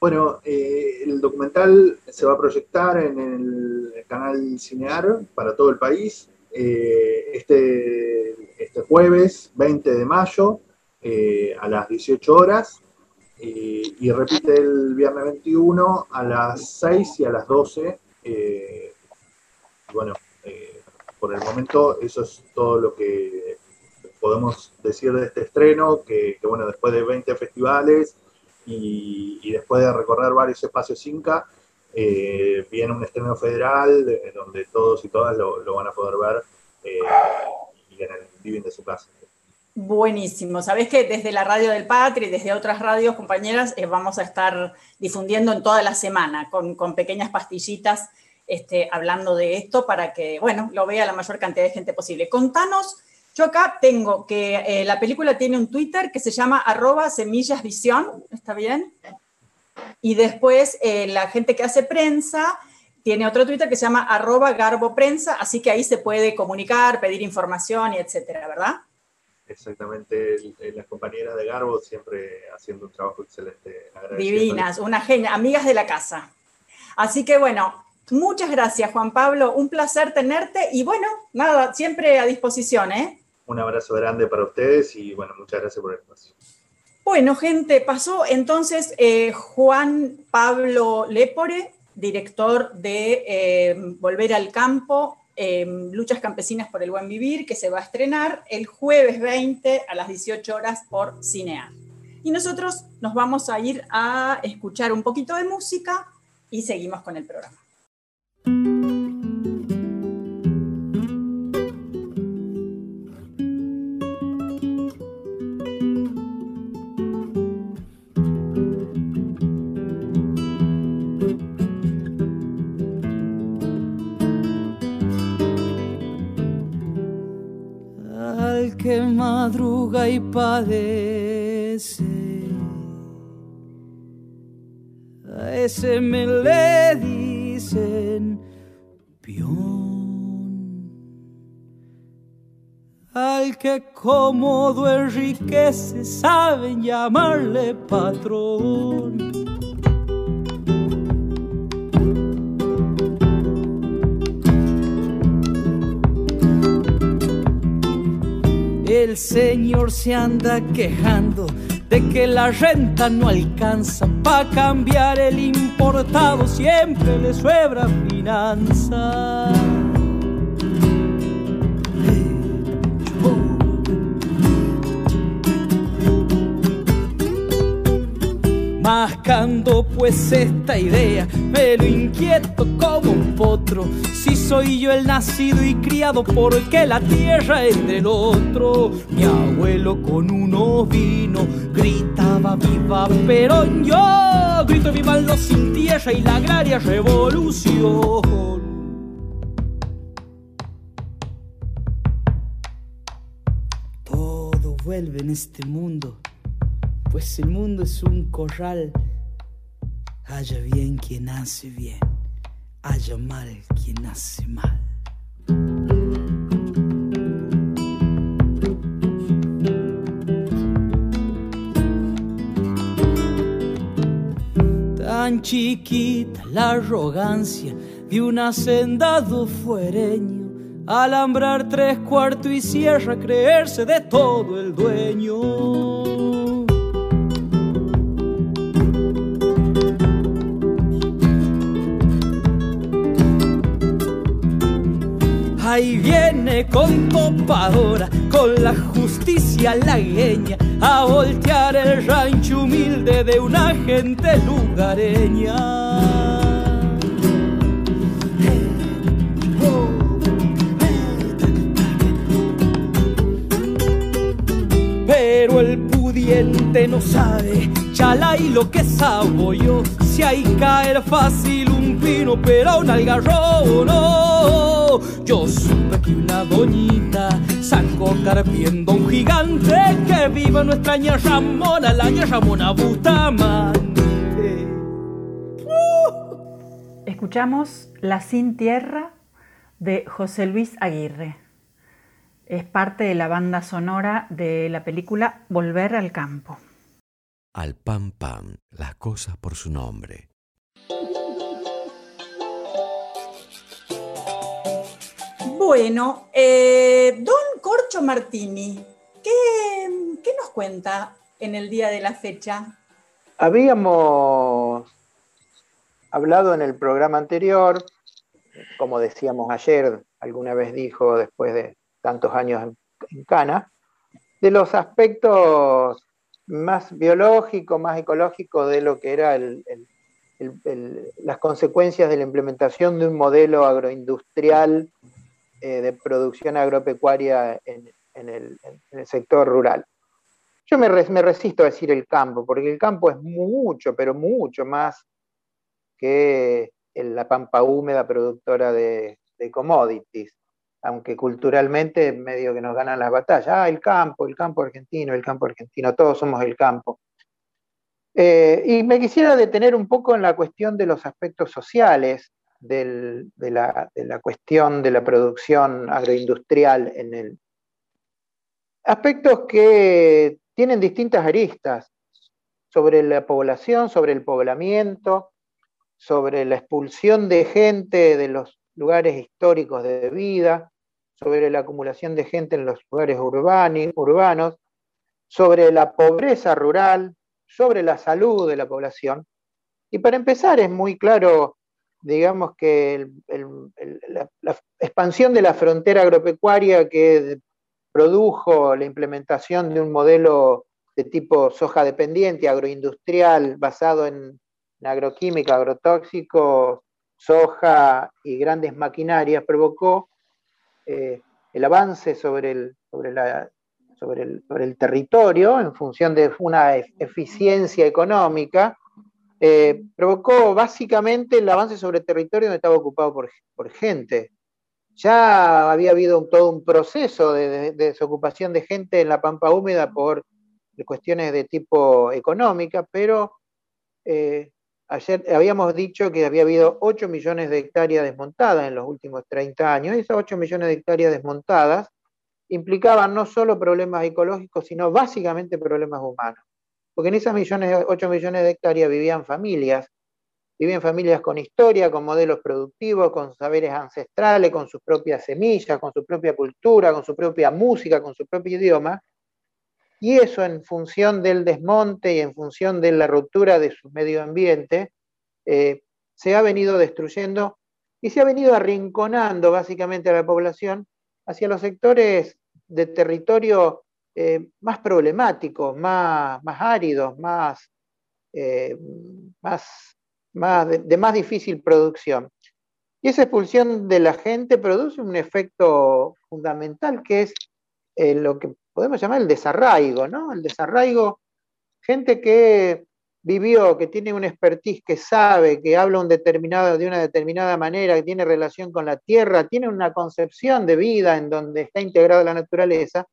Bueno, eh, el documental se va a proyectar en el canal Cinear para todo el país eh, este, este jueves 20 de mayo a las 18 horas eh, y repite el viernes 21 a las 6 y a las 12. Eh, bueno, por el momento eso es todo lo que podemos decir de este estreno, que, bueno, después de 20 festivales y, después de recorrer varios espacios Inca, viene un estreno federal donde todos y todas lo, van a poder ver y en el living de su casa. Buenísimo. Sabés que desde la radio del Patria y desde otras radios, compañeras, eh, vamos a estar difundiendo en toda la semana con, pequeñas pastillitas este, hablando de esto para que, bueno, lo vea la mayor cantidad de gente posible. Contanos, yo acá tengo que eh, la película tiene un Twitter que se llama arroba semillasvisión, ¿está bien? Y después eh, la gente que hace prensa tiene otro Twitter que se llama arroba garboprensa, así que ahí se puede comunicar, pedir información y etcétera, ¿verdad? Exactamente las compañeras de Garbo siempre haciendo un trabajo excelente. Divinas, una genia, amigas de la casa. Así que bueno, Muchas gracias, Juan Pablo. Un placer tenerte y bueno, nada, siempre a disposición, ¿eh? Un abrazo grande para ustedes y bueno, muchas gracias por el espacio. Bueno, gente, pasó entonces eh, Juan Pablo Lepore, director de eh, Volver al Campo, eh, Luchas Campesinas por el Buen Vivir, que se va a estrenar el jueves 20 a las 18 horas por Cinear. Y nosotros nos vamos a ir a escuchar un poquito de música y seguimos con el programa. Y padece, a ese me le dicen peón. Al que cómodo enriquece, saben llamarle patrón. El señor se anda quejando de que la renta no alcanza para cambiar el importado, siempre le sobra finanza. Mascando pues esta idea, pero inquieto como un potro. Si soy yo el nacido y criado, porque la tierra es del otro? Mi abuelo con uno vino gritaba viva Perón. Yo grito viva los sin tierra y la agraria revolución. Todo vuelve en este mundo pues el mundo es un corral. Haya bien quien hace bien, haya mal quien hace mal. Tan chiquita la arrogancia de un hacendado fuereño, alambrar tres cuartos y cierra, creerse de todo el dueño. Ahí viene con topadora, con la justicia lagueña, a voltear el rancho humilde de una gente lugareña. Pero el pudiente no sabe, chala y lo que sabo yo, si hay caer fácil un pino, pero un algarrobo no. Yo supe que una doñita sacó carpiendo un gigante que viva nuestra ña Ramona, la ña Ramona Bustamante. Escuchamos La Sin Tierra de José Luis Aguirre. Es parte de la banda sonora de la película Volver al Campo. Al pam pam, las cosas por su nombre. Bueno, eh, don Corcho Martini, ¿qué, ¿qué nos cuenta en el día de la fecha? Habíamos hablado en el programa anterior, como decíamos ayer, alguna vez dijo después de tantos años en, en Cana, de los aspectos más biológicos, más ecológicos de lo que era las consecuencias de la implementación de un modelo agroindustrial eh, de producción agropecuaria en, el, sector rural. Yo me, res- me resisto a decir el campo, porque el campo es mucho, pero mucho más que la pampa húmeda productora de commodities, aunque culturalmente medio que nos ganan las batallas. Ah, el campo, el campo argentino, el campo argentino, todos somos el campo. Eh, y me quisiera detener un poco en la cuestión de los aspectos sociales de, la, de la cuestión de la producción agroindustrial en el... Aspectos que tienen distintas aristas sobre la población, sobre el poblamiento, sobre la expulsión de gente de los lugares históricos de vida, sobre la acumulación de gente en los lugares urbanos, sobre la pobreza rural, sobre la salud de la población. Y para empezar es muy claro, digamos que la, expansión de la frontera agropecuaria que produjo la implementación de un modelo de tipo soja dependiente, agroindustrial, basado en, agroquímica, agrotóxico, soja y grandes maquinarias, provocó eh, el avance sobre el, sobre, la, sobre, el, sobre el, territorio en función de una eficiencia económica, eh, provocó básicamente el avance sobre el territorio donde estaba ocupado por, por gente. Ya había habido todo un proceso de, de, de desocupación de gente en la pampa húmeda por cuestiones de tipo económica, pero eh, ayer habíamos dicho que había habido 8 millones de hectáreas desmontadas en los últimos 30 años, esas 8 millones de hectáreas desmontadas implicaban no solo problemas ecológicos, sino básicamente problemas humanos. Porque en esas millones, 8 millones de hectáreas vivían familias, vivían familias con historia, con modelos productivos, con saberes ancestrales, con sus propias semillas, con su propia cultura, con su propia música, con su propio idioma, y eso en función del desmonte y en función de la ruptura de su medio ambiente, eh, se ha venido destruyendo y se ha venido arrinconando básicamente a la población hacia los sectores de territorio eh, más problemáticos, más, más áridos, más, eh, más, más de, de, más difícil producción. Y esa expulsión de la gente produce un efecto fundamental que es lo que podemos llamar el desarraigo, ¿no? El desarraigo, gente que vivió, que tiene un expertise, que sabe, que habla de una determinada manera, que tiene relación con la tierra, tiene una concepción de vida en donde está integrada la naturaleza,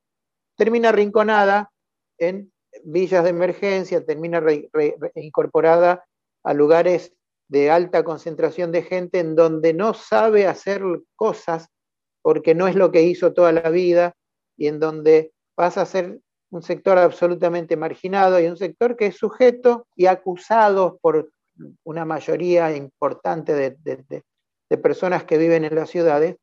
termina rinconada en villas de emergencia, termina re, incorporada a lugares de alta concentración de gente en donde no sabe hacer cosas porque no es lo que hizo toda la vida y en donde pasa a ser un sector absolutamente marginado y un sector que es sujeto y acusado por una mayoría importante de, de, personas que viven en las ciudades,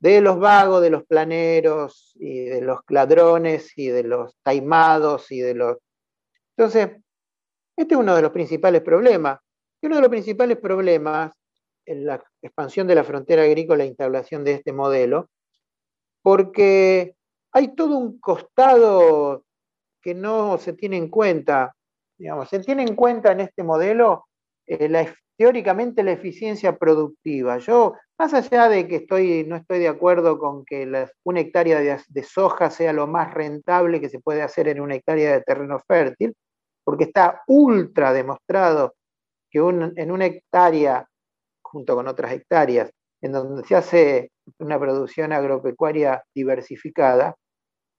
de los vagos, de los planeros y de los ladrones y de los taimados y de los... Entonces, este es uno de los principales problemas. Y uno de los principales problemas en la expansión de la frontera agrícola e instalación de este modelo, porque hay todo un costado que no se tiene en cuenta. Digamos, se tiene en cuenta en este modelo eh, la, teóricamente la eficiencia productiva. Yo, más allá de que estoy, no estoy de acuerdo con que una hectárea de, soja sea lo más rentable que se puede hacer en una hectárea de terreno fértil, porque está ultra demostrado que en una hectárea, junto con otras hectáreas, en donde se hace una producción agropecuaria diversificada,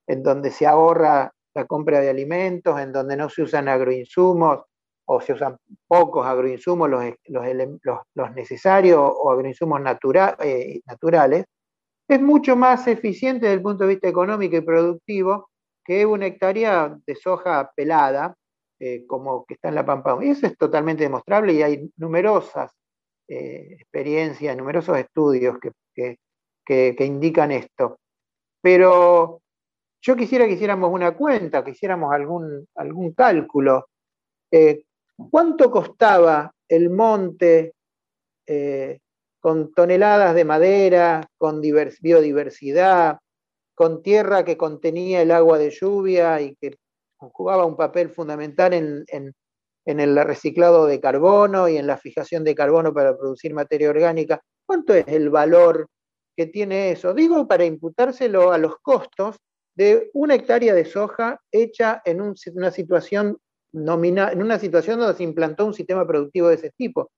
en donde se ahorra la compra de alimentos, en donde no se usan agroinsumos o se usan pocos agroinsumos, los, los, necesarios o agroinsumos natura, eh, naturales, es mucho más eficiente desde el punto de vista económico y productivo que una hectárea de soja pelada, eh, como que está en la Pampa. Y eso es totalmente demostrable y hay numerosas eh, experiencias, numerosos estudios que, que, que, que indican esto. Pero yo quisiera que hiciéramos una cuenta, que hiciéramos algún, algún cálculo. Eh, ¿Cuánto costaba el monte eh, con toneladas de madera, con biodiversidad, con tierra que contenía el agua de lluvia y que jugaba un papel fundamental en, en, en el reciclado de carbono y en la fijación de carbono para producir materia orgánica? ¿Cuánto es el valor que tiene eso? Digo, para imputárselo a los costos de una hectárea de soja hecha en un, una situación nominal, en una situación donde se implantó un sistema productivo de ese tipo.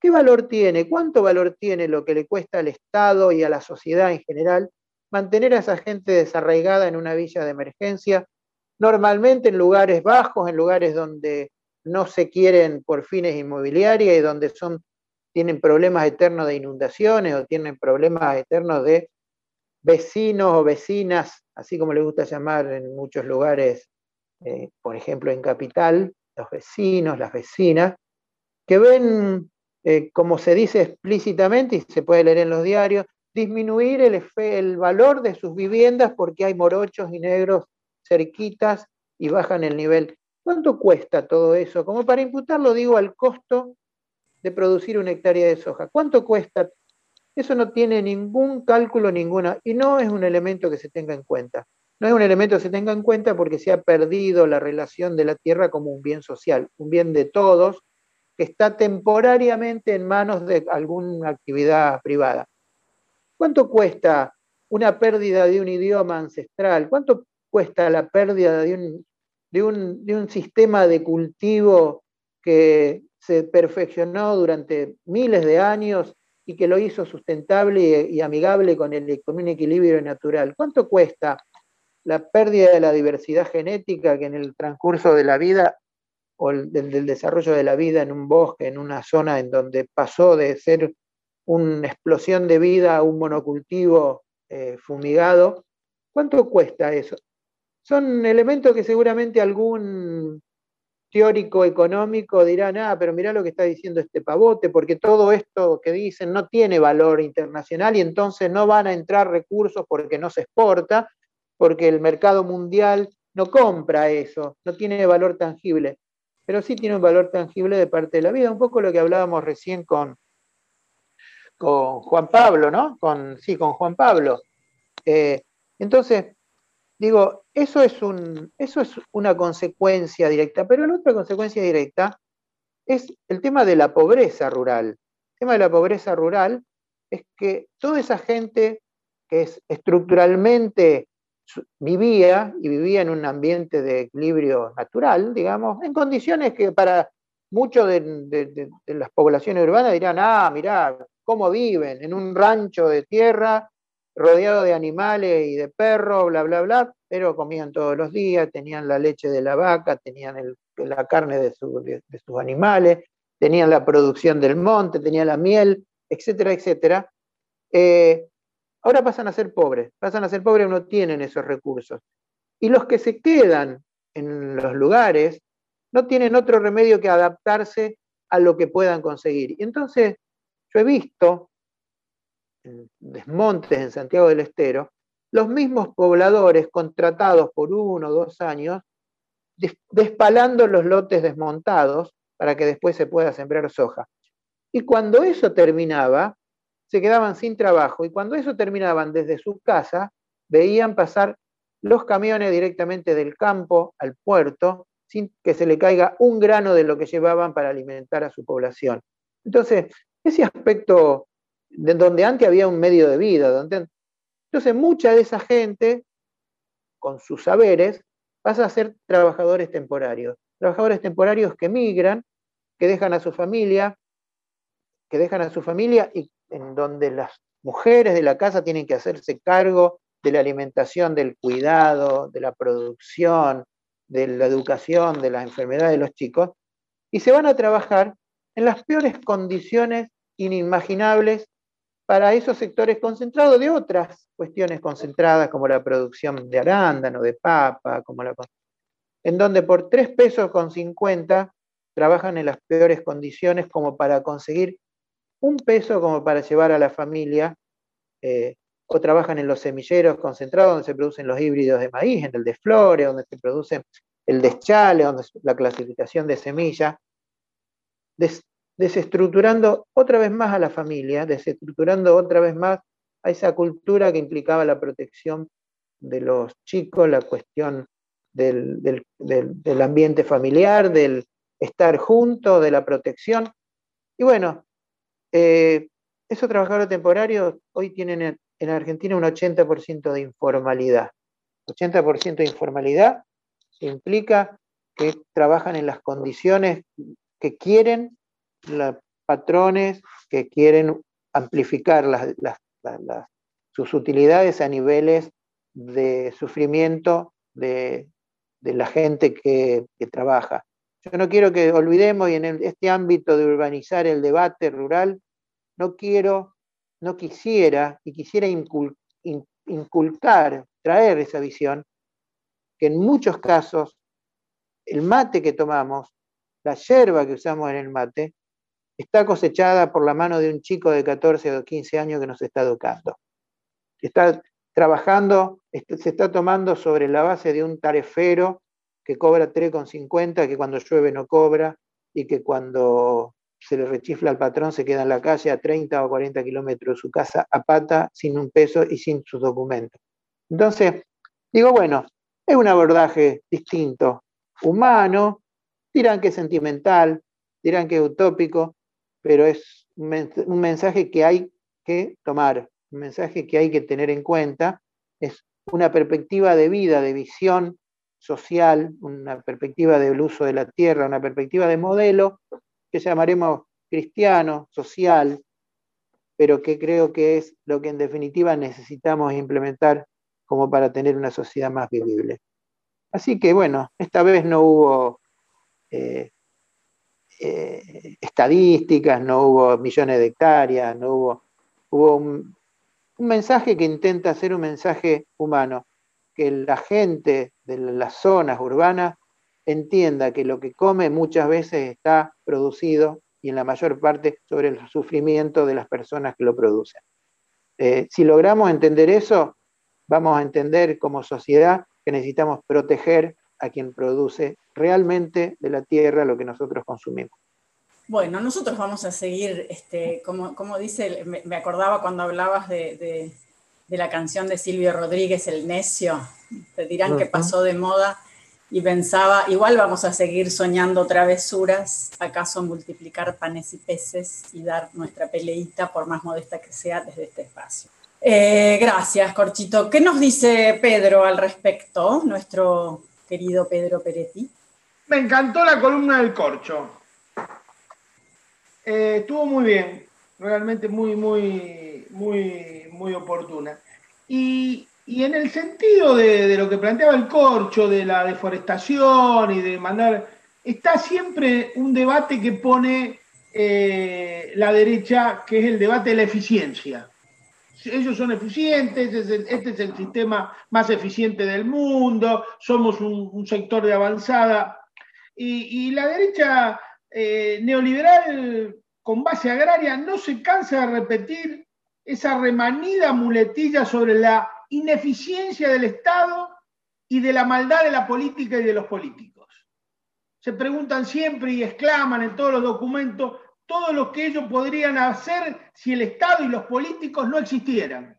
¿Qué valor tiene? ¿Cuánto valor tiene lo que le cuesta al Estado y a la sociedad en general mantener a esa gente desarraigada en una villa de emergencia, normalmente en lugares bajos, en lugares donde no se quieren por fines inmobiliarios y donde son, tienen problemas eternos de inundaciones o tienen problemas eternos de vecinos o vecinas, así como le gusta llamar en muchos lugares, eh, por ejemplo en Capital, los vecinos, las vecinas, que ven eh, como se dice explícitamente y se puede leer en los diarios, disminuir el, valor de sus viviendas porque hay morochos y negros cerquitas y bajan el nivel. ¿Cuánto cuesta todo eso? Como para imputarlo, digo, al costo de producir una hectárea de soja. ¿Cuánto cuesta? Eso no tiene ningún cálculo, ninguna, y no es un elemento que se tenga en cuenta. No es un elemento que se tenga en cuenta porque se ha perdido la relación de la tierra como un bien social, un bien de todos, que está temporariamente en manos de alguna actividad privada. ¿Cuánto cuesta una pérdida de un idioma ancestral? ¿Cuánto cuesta la pérdida de un, de un, de un sistema de cultivo que se perfeccionó durante miles de años y que lo hizo sustentable y, amigable con, el, con un equilibrio natural. ¿Cuánto cuesta la pérdida de la diversidad genética que en el transcurso de la vida o del, desarrollo de la vida en un bosque, en una zona en donde pasó de ser una explosión de vida a un monocultivo eh, fumigado, ¿cuánto cuesta eso? Son elementos que seguramente algún teórico económico dirán, ah, pero mirá lo que está diciendo este pavote, porque todo esto que dicen no tiene valor internacional y entonces no van a entrar recursos porque no se exporta, porque el mercado mundial no compra eso, no tiene valor tangible, pero sí tiene un valor tangible de parte de la vida, un poco lo que hablábamos recién con, con Juan Pablo, ¿no? Con, sí, con Juan Pablo. Eh, entonces, Digo, eso es, una consecuencia directa, pero la otra consecuencia directa es el tema de la pobreza rural. El tema de la pobreza rural es que toda esa gente que es, estructuralmente vivía y vivía en un ambiente de equilibrio natural, digamos, en condiciones que para muchos de, las poblaciones urbanas dirán, ah, mirá, cómo viven, en un rancho de tierra, rodeado de animales y de perros, bla, bla, bla, pero comían todos los días, tenían la leche de la vaca, tenían la carne de, sus animales, tenían la producción del monte, tenían la miel, etcétera, etcétera. Eh, ahora pasan a ser pobres, pasan a ser pobres no tienen esos recursos. Y los que se quedan en los lugares no tienen otro remedio que adaptarse a lo que puedan conseguir. Y entonces yo he visto desmontes en Santiago del Estero, los mismos pobladores contratados por uno o dos años, despalando los lotes desmontados para que después se pueda sembrar soja. Y cuando eso terminaba, se quedaban sin trabajo. Y cuando eso terminaban desde su casa, veían pasar los camiones directamente del campo al puerto sin que se le caiga un grano de lo que llevaban para alimentar a su población. Entonces, ese aspecto de donde antes había un medio de vida. Donde, entonces, mucha de esa gente, con sus saberes, pasa a ser trabajadores temporarios. Trabajadores temporarios que migran, que dejan a su familia, que dejan a su familia y en donde las mujeres de la casa tienen que hacerse cargo de la alimentación, del cuidado, de la producción, de la educación, de las enfermedades de los chicos, y se van a trabajar en las peores condiciones inimaginables para esos sectores concentrados de otras cuestiones concentradas como la producción de arándano, de papa, como la, en donde por 3 pesos con 50 trabajan en las peores condiciones como para conseguir un peso como para llevar a la familia, eh, o trabajan en los semilleros concentrados donde se producen los híbridos de maíz, en el de flores, donde se produce el deschale, donde la clasificación de semilla desestructurando otra vez más a la familia, desestructurando otra vez más a esa cultura que implicaba la protección de los chicos, la cuestión del, ambiente familiar, del estar juntos, de la protección. Y bueno, eh, esos trabajadores temporarios hoy tienen en, Argentina un 80% de informalidad. 80% de informalidad implica que trabajan en las condiciones que quieren los patrones que quieren amplificar sus utilidades a niveles de sufrimiento de, la gente que, trabaja. Yo no quiero que olvidemos, y en este ámbito de urbanizar el debate rural, no quiero, no quisiera, y quisiera inculcar, traer esa visión, que en muchos casos el mate que tomamos, la yerba que usamos en el mate, está cosechada por la mano de un chico de 14 o 15 años que nos está educando. Está trabajando, se está tomando sobre la base de un tarefero que cobra 3,50, que cuando llueve no cobra y que cuando se le rechifla al patrón se queda en la calle a 30 o 40 kilómetros de su casa a pata, sin un peso y sin sus documentos. Entonces, digo, bueno, es un abordaje distinto, humano, dirán que es sentimental, dirán que es utópico, pero es un mensaje que hay que tomar, un mensaje que hay que tener en cuenta, es una perspectiva de vida, de visión social, una perspectiva del uso de la tierra, una perspectiva de modelo que llamaremos cristiano, social, pero que creo que es lo que en definitiva necesitamos implementar como para tener una sociedad más vivible. Así que bueno, esta vez no hubo eh, eh, estadísticas, no hubo millones de hectáreas, no hubo, hubo un, mensaje que intenta ser un mensaje humano, que la gente de las zonas urbanas entienda que lo que come muchas veces está producido y en la mayor parte sobre el sufrimiento de las personas que lo producen. Eh, si logramos entender eso, vamos a entender como sociedad que necesitamos proteger a quien produce realmente de la tierra lo que nosotros consumimos. Bueno, nosotros vamos a seguir, este, como, como dice, me, acordaba cuando hablabas de, la canción de Silvio Rodríguez, El Necio, te dirán que pasó de moda y pensaba, igual vamos a seguir soñando travesuras, acaso multiplicar panes y peces y dar nuestra peleita, por más modesta que sea, desde este espacio. Eh, gracias, Corchito. ¿Qué nos dice Pedro al respecto, nuestro querido Pedro Peretti? Me encantó la columna del corcho. Eh, estuvo muy bien, realmente muy, muy, muy, muy oportuna. Y, en el sentido de, lo que planteaba el corcho, de la deforestación y de mandar, está siempre un debate que pone eh, la derecha, que es el debate de la eficiencia ellos son eficientes, este es el sistema más eficiente del mundo, somos un, sector de avanzada. Y, la derecha eh, neoliberal con base agraria no se cansa de repetir esa remanida muletilla sobre la ineficiencia del Estado y de la maldad de la política y de los políticos. Se preguntan siempre y exclaman en todos los documentos todo lo que ellos podrían hacer si el Estado y los políticos no existieran.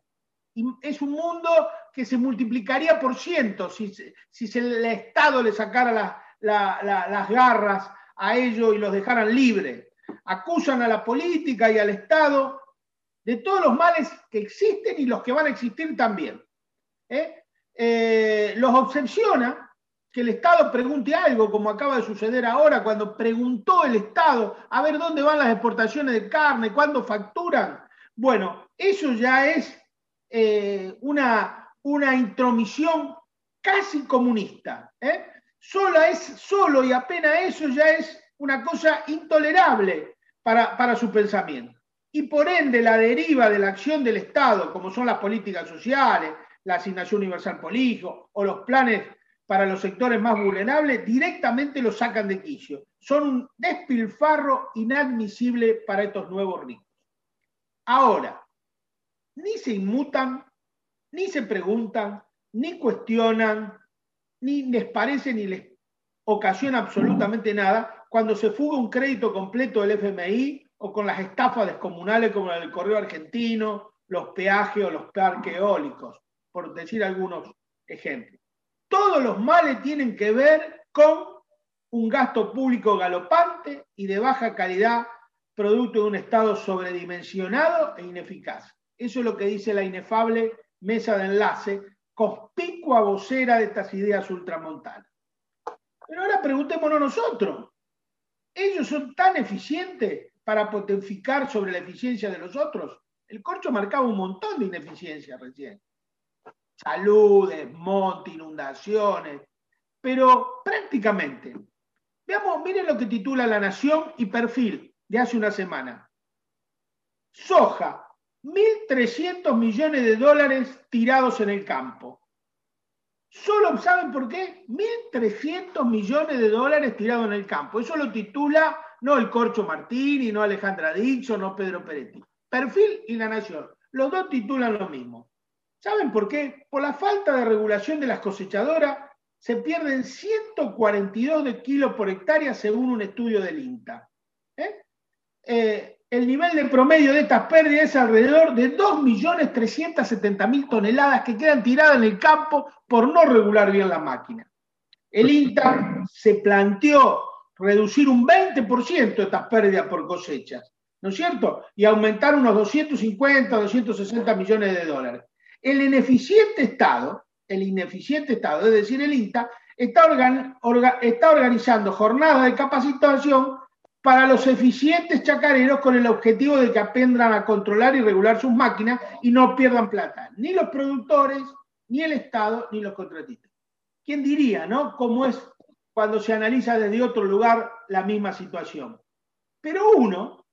Es un mundo que se multiplicaría por cientos si, si el Estado le sacara las garras a ellos y los dejaran libres. Acusan a la política y al Estado de todos los males que existen y los que van a existir también. ¿eh? Eh, los obsesiona que el Estado pregunte algo, como acaba de suceder ahora, cuando preguntó el Estado a ver dónde van las exportaciones de carne, cuándo facturan. Bueno, eso ya es eh, una, una intromisión casi comunista. ¿eh? Solo, es, solo y apenas eso ya es una cosa intolerable para, para su pensamiento. Y por ende la deriva de la acción del Estado, como son las políticas sociales, la asignación universal por o los planes para los sectores más vulnerables, directamente lo sacan de quicio. Son un despilfarro inadmisible para estos nuevos ricos. Ahora, ni se inmutan, ni se preguntan, ni cuestionan, ni les parece ni les ocasiona absolutamente nada cuando se fuga un crédito completo del FMI o con las estafas descomunales como la del correo argentino, los peajes o los parques eólicos, por decir algunos ejemplos todos los males tienen que ver con un gasto público galopante y de baja calidad, producto de un Estado sobredimensionado e ineficaz. Eso es lo que dice la inefable mesa de enlace, conspicua vocera de estas ideas ultramontanas. Pero ahora preguntémonos nosotros, ¿ellos son tan eficientes para potenciar sobre la eficiencia de los otros? El corcho marcaba un montón de ineficiencia recién saludes, monte, inundaciones, pero prácticamente. Veamos, miren lo que titula La Nación y Perfil de hace una semana. Soja, 1.300 millones de dólares tirados en el campo. Solo, ¿saben por qué? 1.300 millones de dólares tirados en el campo. Eso lo titula no el Corcho Martini, no Alejandra Dixon, no Pedro Peretti. Perfil y La Nación. Los dos titulan lo mismo. ¿Saben por qué? Por la falta de regulación de las cosechadoras se pierden 142 de kilos por hectárea según un estudio del INTA. ¿Eh? Eh, el nivel de promedio de estas pérdidas es alrededor de 2.370.000 toneladas que quedan tiradas en el campo por no regular bien la máquina. El INTA se planteó reducir un 20% de estas pérdidas por cosechas, ¿no es cierto? Y aumentar unos 250, 260 millones de dólares. El ineficiente Estado, el ineficiente Estado, es decir, el INTA, está, organizando jornadas de capacitación para los eficientes chacareros con el objetivo de que aprendan a controlar y regular sus máquinas y no pierdan plata. Ni los productores, ni el Estado, ni los contratistas. ¿Quién diría, no? Cómo es cuando se analiza desde otro lugar la misma situación. Pero uno,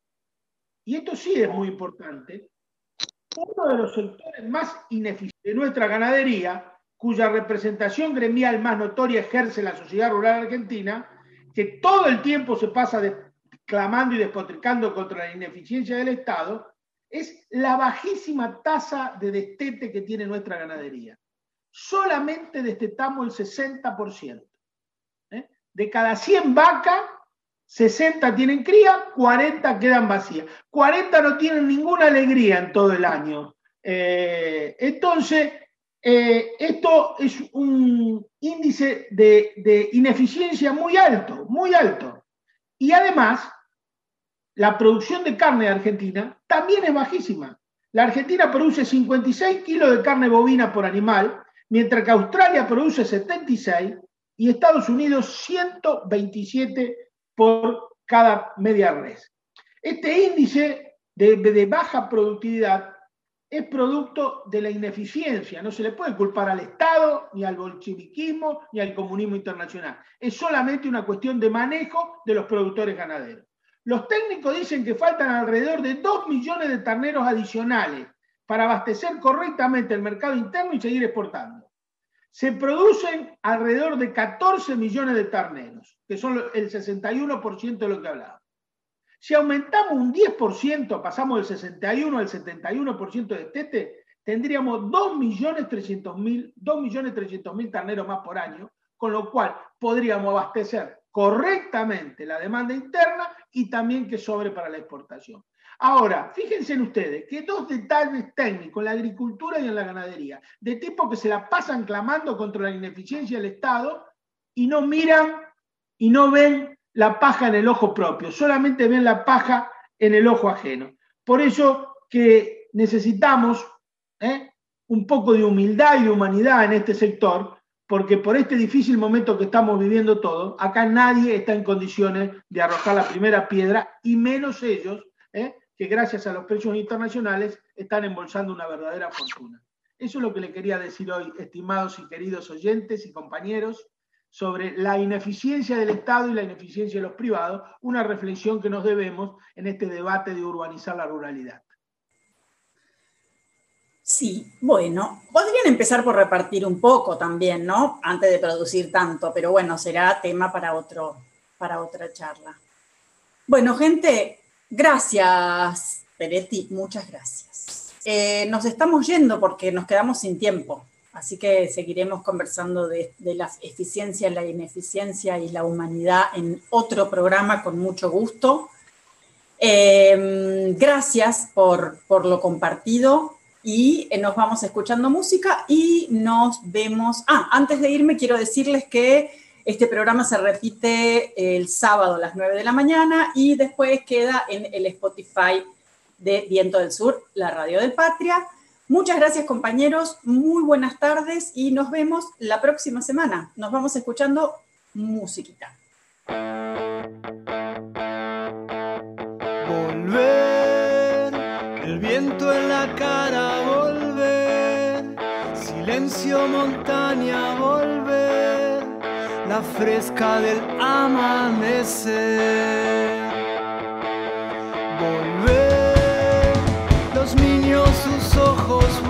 y esto sí es muy importante, uno de los sectores más ineficientes de nuestra ganadería, cuya representación gremial más notoria ejerce la sociedad rural argentina, que todo el tiempo se pasa clamando y despotricando contra la ineficiencia del Estado, es la bajísima tasa de destete que tiene nuestra ganadería. Solamente destetamos el 60%. ¿eh? De cada 100 vacas, 60 tienen cría, 40 quedan vacías. 40 no tienen ninguna alegría en todo el año. Eh, entonces, eh, esto es un índice de, de ineficiencia muy alto, muy alto. Y además, la producción de carne de Argentina también es bajísima. La Argentina produce 56 kilos de carne bovina por animal, mientras que Australia produce 76 y Estados Unidos 127 por cada media res. Este índice de, de, baja productividad es producto de la ineficiencia. No se le puede culpar al Estado, ni al bolcheviquismo, ni al comunismo internacional. Es solamente una cuestión de manejo de los productores ganaderos. Los técnicos dicen que faltan alrededor de 2 millones de terneros adicionales para abastecer correctamente el mercado interno y seguir exportando. Se producen alrededor de 14 millones de terneros, que son el 61% de lo que hablaba. Si aumentamos un 10%, pasamos del 61 al 71% de tete, tendríamos 2.300.000 mil terneros más por año, con lo cual podríamos abastecer correctamente la demanda interna y también que sobre para la exportación. Ahora, fíjense en ustedes que dos detalles técnicos en la agricultura y en la ganadería, de tipo que se la pasan clamando contra la ineficiencia del Estado y no miran y no ven la paja en el ojo propio, solamente ven la paja en el ojo ajeno. Por eso que necesitamos ¿eh? un poco de humildad y de humanidad en este sector porque por este difícil momento que estamos viviendo todos, acá nadie está en condiciones de arrojar la primera piedra, y menos ellos, ¿eh? que gracias a los precios internacionales están embolsando una verdadera fortuna. Eso es lo que le quería decir hoy, estimados y queridos oyentes y compañeros, sobre la ineficiencia del Estado y la ineficiencia de los privados, una reflexión que nos debemos en este debate de urbanizar la ruralidad. Sí, bueno, podrían empezar por repartir un poco también, ¿no? Antes de producir tanto, pero bueno, será tema para, otro, para otra charla. Bueno, gente, gracias, Peretti, muchas gracias. Eh, nos estamos yendo porque nos quedamos sin tiempo, así que seguiremos conversando de, la eficiencia, la ineficiencia y la humanidad en otro programa con mucho gusto. Eh, gracias por, por lo compartido y eh, nos vamos escuchando música y nos vemos. Ah, antes de irme quiero decirles que este programa se repite el sábado a las 9 de la mañana y después queda en el Spotify de Viento del Sur, la radio del Patria. Muchas gracias compañeros, muy buenas tardes y nos vemos la próxima semana. Nos vamos escuchando musiquita. Volver, el viento en la cara silencio montaña volver, la fresca del amanecer. Volver ojos